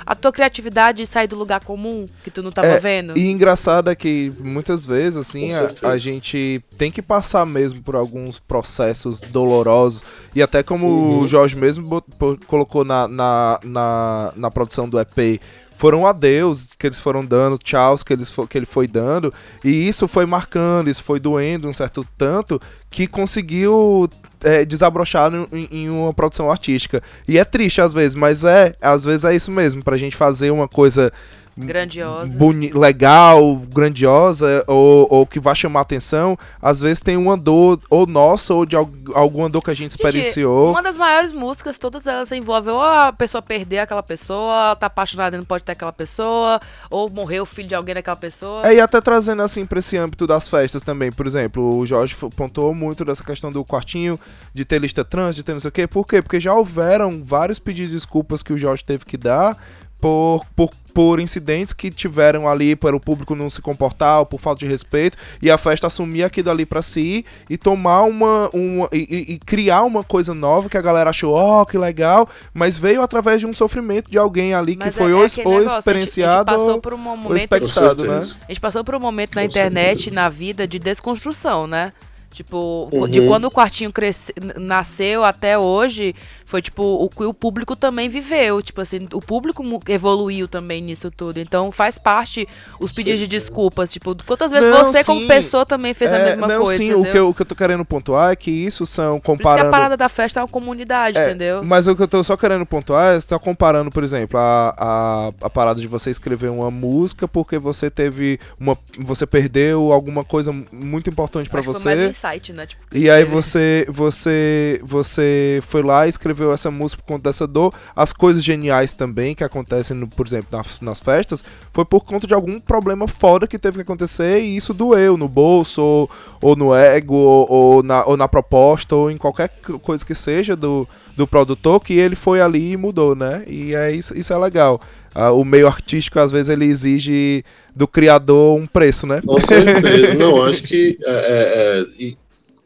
a tua criatividade de sair do lugar comum que tu não tava é, vendo. E engraçado é que muitas vezes, assim, a, a, gente tem que passar mesmo por alguns processos dolorosos. E até como uhum. o Jorge mesmo colocou na, na, na, na produção do EP, foram adeus que eles foram dando, tchauz que, eles que ele foi dando, e isso foi marcando, isso foi doendo um certo tanto que conseguiu é, desabrochar em, em, uma produção artística. E é triste às vezes, mas é, às vezes é isso mesmo, pra gente fazer uma coisa grandiosa, legal, grandiosa, ou, ou que vai chamar atenção, às vezes tem uma dor, ou nossa, ou de alguma dor que a gente, gente experienciou. Uma das maiores músicas, todas elas envolvem ou a pessoa perder aquela pessoa, tá apaixonada e não pode ter aquela pessoa, ou morrer o filho de alguém daquela pessoa. É, e até trazendo assim pra esse âmbito das festas também, por exemplo, o Jorge pontuou muito dessa questão do quartinho, de ter lista trans, de ter não sei o quê. Por quê? Porque já houveram vários pedidos de desculpas que o Jorge teve que dar por, por por incidentes que tiveram ali para o público não se comportar ou por falta de respeito e a festa assumir aquilo ali para si e tomar uma, uma e, e, criar uma coisa nova que a galera achou, ó, oh, que legal, mas veio através de um sofrimento de alguém ali que mas foi é, ou, ou negócio, experienciado a gente, a gente passou por um momento, ou expectado, né? A gente passou por um momento na internet, na vida de desconstrução, né? Tipo, uhum. de quando o quartinho cresce, nasceu até hoje, foi tipo o que o público também viveu. Tipo assim, o público evoluiu também nisso tudo. Então faz parte os pedidos sim. de desculpas. Tipo, quantas vezes não, você, sim. como pessoa, também fez é, a mesma não, coisa? Sim, o que, eu, o que eu tô querendo pontuar é que isso são comparando. Por isso que a parada da festa é uma comunidade, é, entendeu? Mas o que eu tô só querendo pontuar é você tá comparando, por exemplo, a, a, a parada de você escrever uma música porque você teve uma. Você perdeu alguma coisa muito importante para você. Foi mais um insight, né? Tipo, e aí você, você, você foi lá e escreveu escreveu essa música por conta dessa dor. As coisas geniais também que acontecem, no, por exemplo, nas, nas, festas, foi por conta de algum problema foda que teve que acontecer e isso doeu no bolso, ou, ou no ego, ou, ou, na, ou na proposta, ou em qualquer coisa que seja do, do produtor, que ele foi ali e mudou, né? E é isso, isso é legal. Uh, o meio artístico, às vezes, ele exige do criador um preço, né? Com certeza. Não, acho que é, é, é,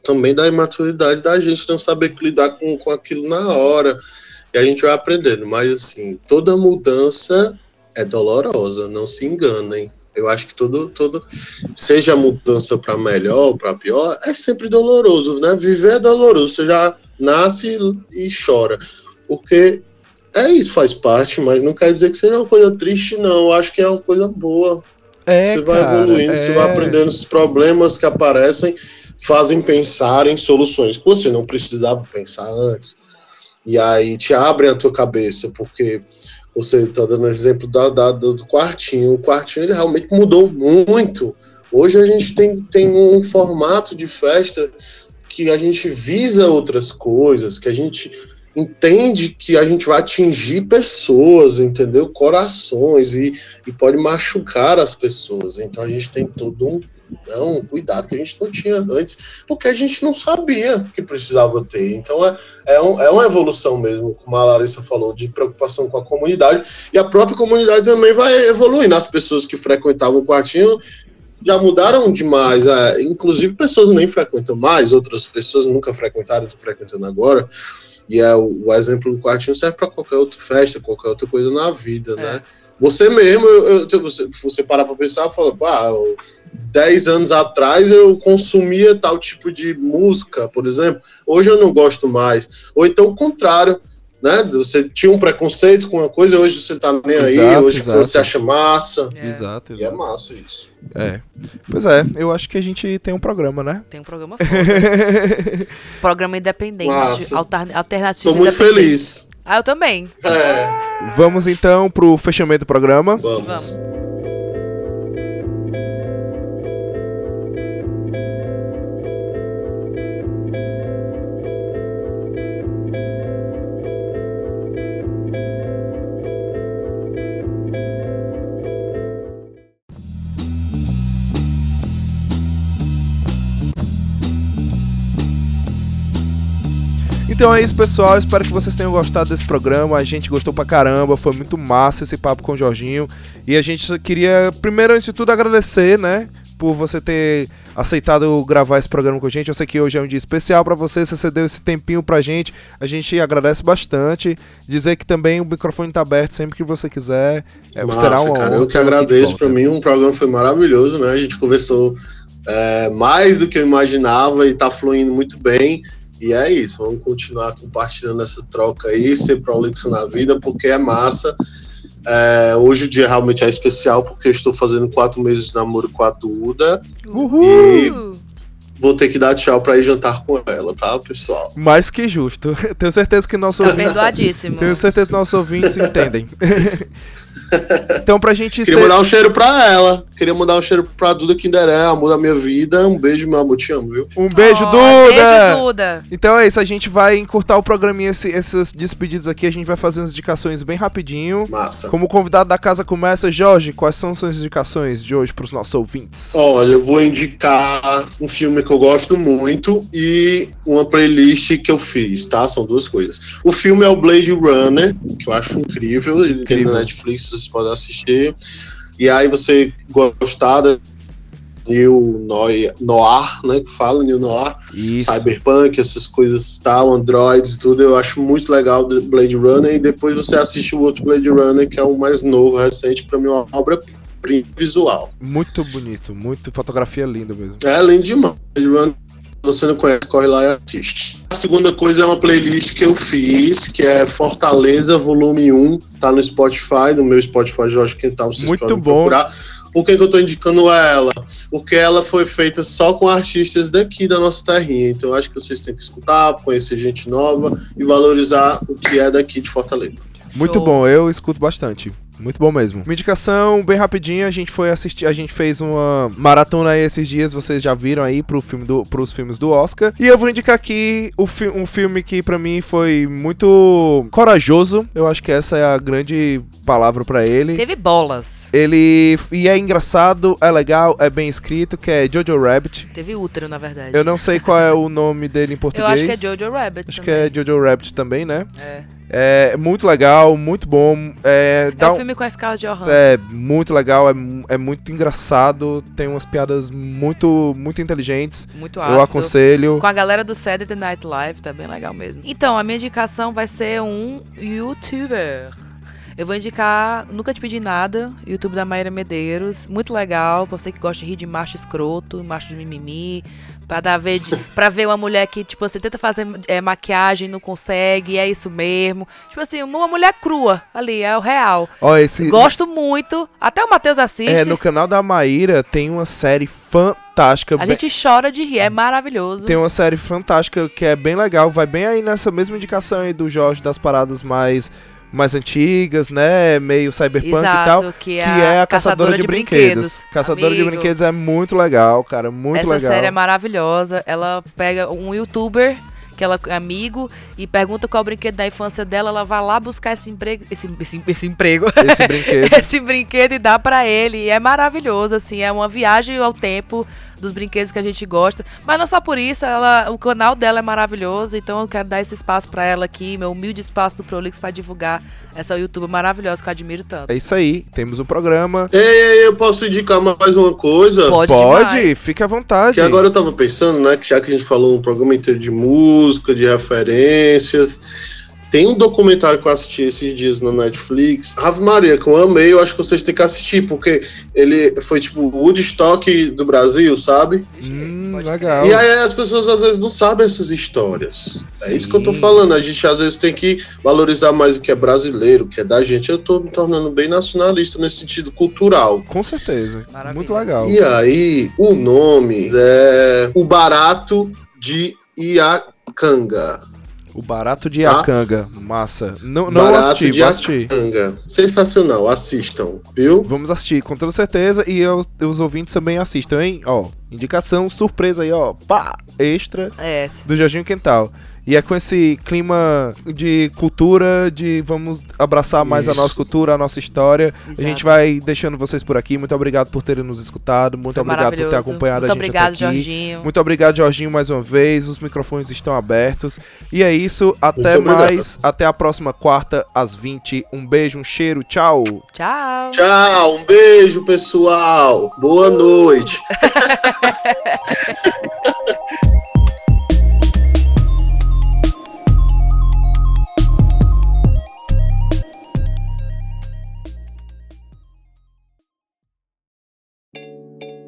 também da imaturidade da gente não saber lidar com, com aquilo na hora. E a gente vai aprendendo. Mas, assim, toda mudança é dolorosa, não se enganem. Eu acho que todo, todo seja mudança para melhor ou para pior, é sempre doloroso, né? Viver é doloroso, você já nasce e chora. Porque é isso, faz parte, mas não quer dizer que seja uma coisa triste, não. Eu acho que é uma coisa boa. É, você vai cara, evoluindo, é... você vai aprendendo os problemas que aparecem fazem pensar em soluções que você não precisava pensar antes. E aí te abrem a tua cabeça, porque você está dando exemplo da, da, do quartinho. O quartinho ele realmente mudou muito. Hoje a gente tem, tem um formato de festa que a gente visa outras coisas, que a gente entende que a gente vai atingir pessoas, entendeu? Corações e, e pode machucar as pessoas. Então a gente tem todo um, não, cuidado que a gente não tinha antes, porque a gente não sabia que precisava ter. Então é, é, um, é uma evolução mesmo, como a Larissa falou, de preocupação com a comunidade. E a própria comunidade também vai evoluindo. As pessoas que frequentavam o quartinho já mudaram demais. É, inclusive, pessoas nem frequentam mais, outras pessoas nunca frequentaram, estão frequentando agora. E é, o, o exemplo do quartinho serve para qualquer outra festa, qualquer outra coisa na vida, é. né? Você mesmo, eu, eu, você, você parar para pensar, fala, pá, 10 anos atrás eu consumia tal tipo de música, por exemplo, hoje eu não gosto mais. Ou então o contrário, né? Você tinha um preconceito com uma coisa, hoje você tá nem exato, aí, hoje exato. você acha massa. É. Exato, exato. E é massa isso. É. Pois é, eu acho que a gente tem um programa, né? Tem um programa programa independente, alternativo. Tô muito feliz. Ah, eu também. É. Vamos então pro fechamento do programa. Vamos. Vamos. Então é isso, pessoal. Espero que vocês tenham gostado desse programa. A gente gostou pra caramba. Foi muito massa esse papo com o Jorginho. E a gente queria, primeiro, antes de tudo, agradecer, né? Por você ter aceitado gravar esse programa com a gente. Eu sei que hoje é um dia especial para você, você deu esse tempinho pra gente. A gente agradece bastante. Dizer que também o microfone tá aberto sempre que você quiser. É, Massa, será uma cara, Eu que agradeço. Para mim, um programa foi maravilhoso, né? A gente conversou é, mais do que eu imaginava e tá fluindo muito bem. E é isso, vamos continuar compartilhando essa troca aí, ser prolixo na vida, porque é massa. É, hoje o dia realmente é especial, porque eu estou fazendo quatro meses de namoro com a Duda. Uhul. E vou ter que dar tchau para ir jantar com ela, tá, pessoal? Mais que justo. Tenho certeza que nossos tá ouvintes. Tenho certeza que nossos ouvintes entendem. Então, pra gente Queria ser... mandar um cheiro pra ela. Queria mandar um cheiro pra Duda Kinderé, amor da minha vida. Um beijo, meu amor, te amo, viu? Um beijo, oh, Duda! Beijo, Duda! Então é isso, a gente vai encurtar o programinha, esse, esses despedidos aqui. A gente vai fazer as indicações bem rapidinho. Massa. Como convidado da casa começa, Jorge, quais são suas indicações de hoje pros nossos ouvintes? Olha, eu vou indicar um filme que eu gosto muito e uma playlist que eu fiz, tá? São duas coisas. O filme é o Blade Runner, que eu acho incrível, ele tem na Netflix, vocês podem assistir. E aí você gostar New Noir, né? Que fala, New Noir, Isso. Cyberpunk, essas coisas tal, Androids e tudo. Eu acho muito legal Blade Runner. E depois você assiste o outro Blade Runner, que é o mais novo, recente, para mim, uma obra visual. Muito bonito, muito fotografia linda mesmo. É lindo demais. Blade Runner você não conhece, corre lá e assiste. A segunda coisa é uma playlist que eu fiz, que é Fortaleza Volume 1, tá no Spotify, no meu Spotify Jorge Quintal, vocês Muito bom. Procurar. Por que, que eu tô indicando ela? Porque ela foi feita só com artistas daqui da nossa terrinha. Então acho que vocês têm que escutar, conhecer gente nova e valorizar o que é daqui de Fortaleza. Muito bom, eu escuto bastante. Muito bom mesmo. Uma indicação bem rapidinha, a gente foi assistir, a gente fez uma maratona aí esses dias, vocês já viram aí pro filme do, pros filmes do Oscar. E eu vou indicar aqui o fi um filme que para mim foi muito corajoso. Eu acho que essa é a grande palavra para ele. Teve bolas. Ele e é engraçado, é legal, é bem escrito, que é Jojo Rabbit. Teve útero, na verdade. Eu não sei qual é o nome dele em português. Eu acho que é Jojo Rabbit. Acho também. que é Jojo Rabbit também, né? É. É muito legal, muito bom. É, é um filme com a escala de Johansson. É muito legal, é, é muito engraçado, tem umas piadas muito muito inteligentes. Muito ácido. Eu aconselho. Com a galera do Saturday Night Live, tá bem legal mesmo. Então, a minha indicação vai ser um youtuber. Eu vou indicar Nunca Te Pedi Nada, YouTube da Maíra Medeiros. Muito legal, pra você que gosta de rir de macho escroto, macho de mimimi, Pra, dar ver, pra ver uma mulher que, tipo, você tenta fazer é, maquiagem, não consegue, é isso mesmo. Tipo assim, uma mulher crua ali, é o real. Ó, esse... Gosto muito. Até o Matheus assiste. É, no canal da Maíra tem uma série fantástica. A gente chora de rir, é maravilhoso. Tem uma série fantástica que é bem legal, vai bem aí nessa mesma indicação aí do Jorge das paradas mais mais antigas, né? Meio cyberpunk Exato, e tal. Que é, que é a, Caçadora, Caçadora de, de, Brinquedos. brinquedos. Caçadora Amigo, de Brinquedos é muito legal, cara. Muito essa legal. Essa série é maravilhosa. Ela pega um youtuber que ela é amigo e pergunta qual é o brinquedo da infância dela, ela vai lá buscar esse emprego, esse, esse, esse emprego, esse brinquedo. esse brinquedo e dá para ele. E é maravilhoso, assim, é uma viagem ao tempo dos brinquedos que a gente gosta. Mas não só por isso, ela, o canal dela é maravilhoso, então eu quero dar esse espaço para ela aqui, meu humilde espaço do Prolix para divulgar essa YouTube maravilhosa que eu admiro tanto. É isso aí, temos um programa. Ei, ei, eu posso indicar mais uma coisa? Pode, Pode fique à vontade. Que agora eu tava pensando, né, que já que a gente falou um programa inteiro de música, de referências, tem um documentário que eu assisti esses dias na Netflix, Ave Maria, que eu amei, eu acho que vocês têm que assistir, porque ele foi tipo o Woodstock do Brasil, sabe? Hum, legal. E aí as pessoas às vezes não sabem essas histórias. Sim. É isso que eu tô falando, a gente às vezes tem que valorizar mais o que é brasileiro, o que é da gente. Eu tô me tornando bem nacionalista nesse sentido cultural. Com certeza. Maravilha. Muito legal. E aí, o nome é O Barato de Iacanga. O Barato de Iacanga, tá? massa. Não, não Barato assisti, de assisti. Sensacional, assistam, viu? Vamos assistir, com toda certeza. E os, os ouvintes também assistam, hein? Ó, indicação surpresa aí, ó. Pá! Extra é. do Jorginho Quental. E é com esse clima de cultura, de vamos abraçar mais Isso. a nossa cultura, a nossa história. Exato. A gente vai deixando vocês por aqui. Muito obrigado por terem nos escutado. Muito Foi obrigado por ter acompanhado Muito a gente obrigado, até aqui. Jorginho. Muito obrigado, Jorginho, mais uma vez. Os microfones estão abertos. E é isso. Até mais. Até a próxima quarta, às 20. Um beijo, um cheiro. Tchau. Tchau. Tchau. Um beijo, pessoal. Boa noite.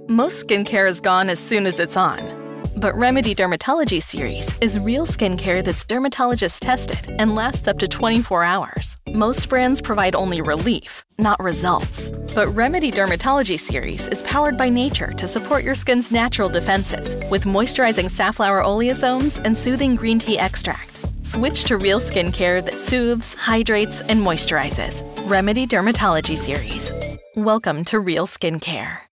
Most skincare is gone as soon as it's on. But Remedy Dermatology Series is real skincare that's dermatologist tested and lasts up to 24 hours. Most brands provide only relief, not results. But Remedy Dermatology Series is powered by nature to support your skin's natural defenses with moisturizing safflower oleosomes and soothing green tea extract. Switch to real skincare that soothes, hydrates, and moisturizes. Remedy Dermatology Series. Welcome to Real Skincare.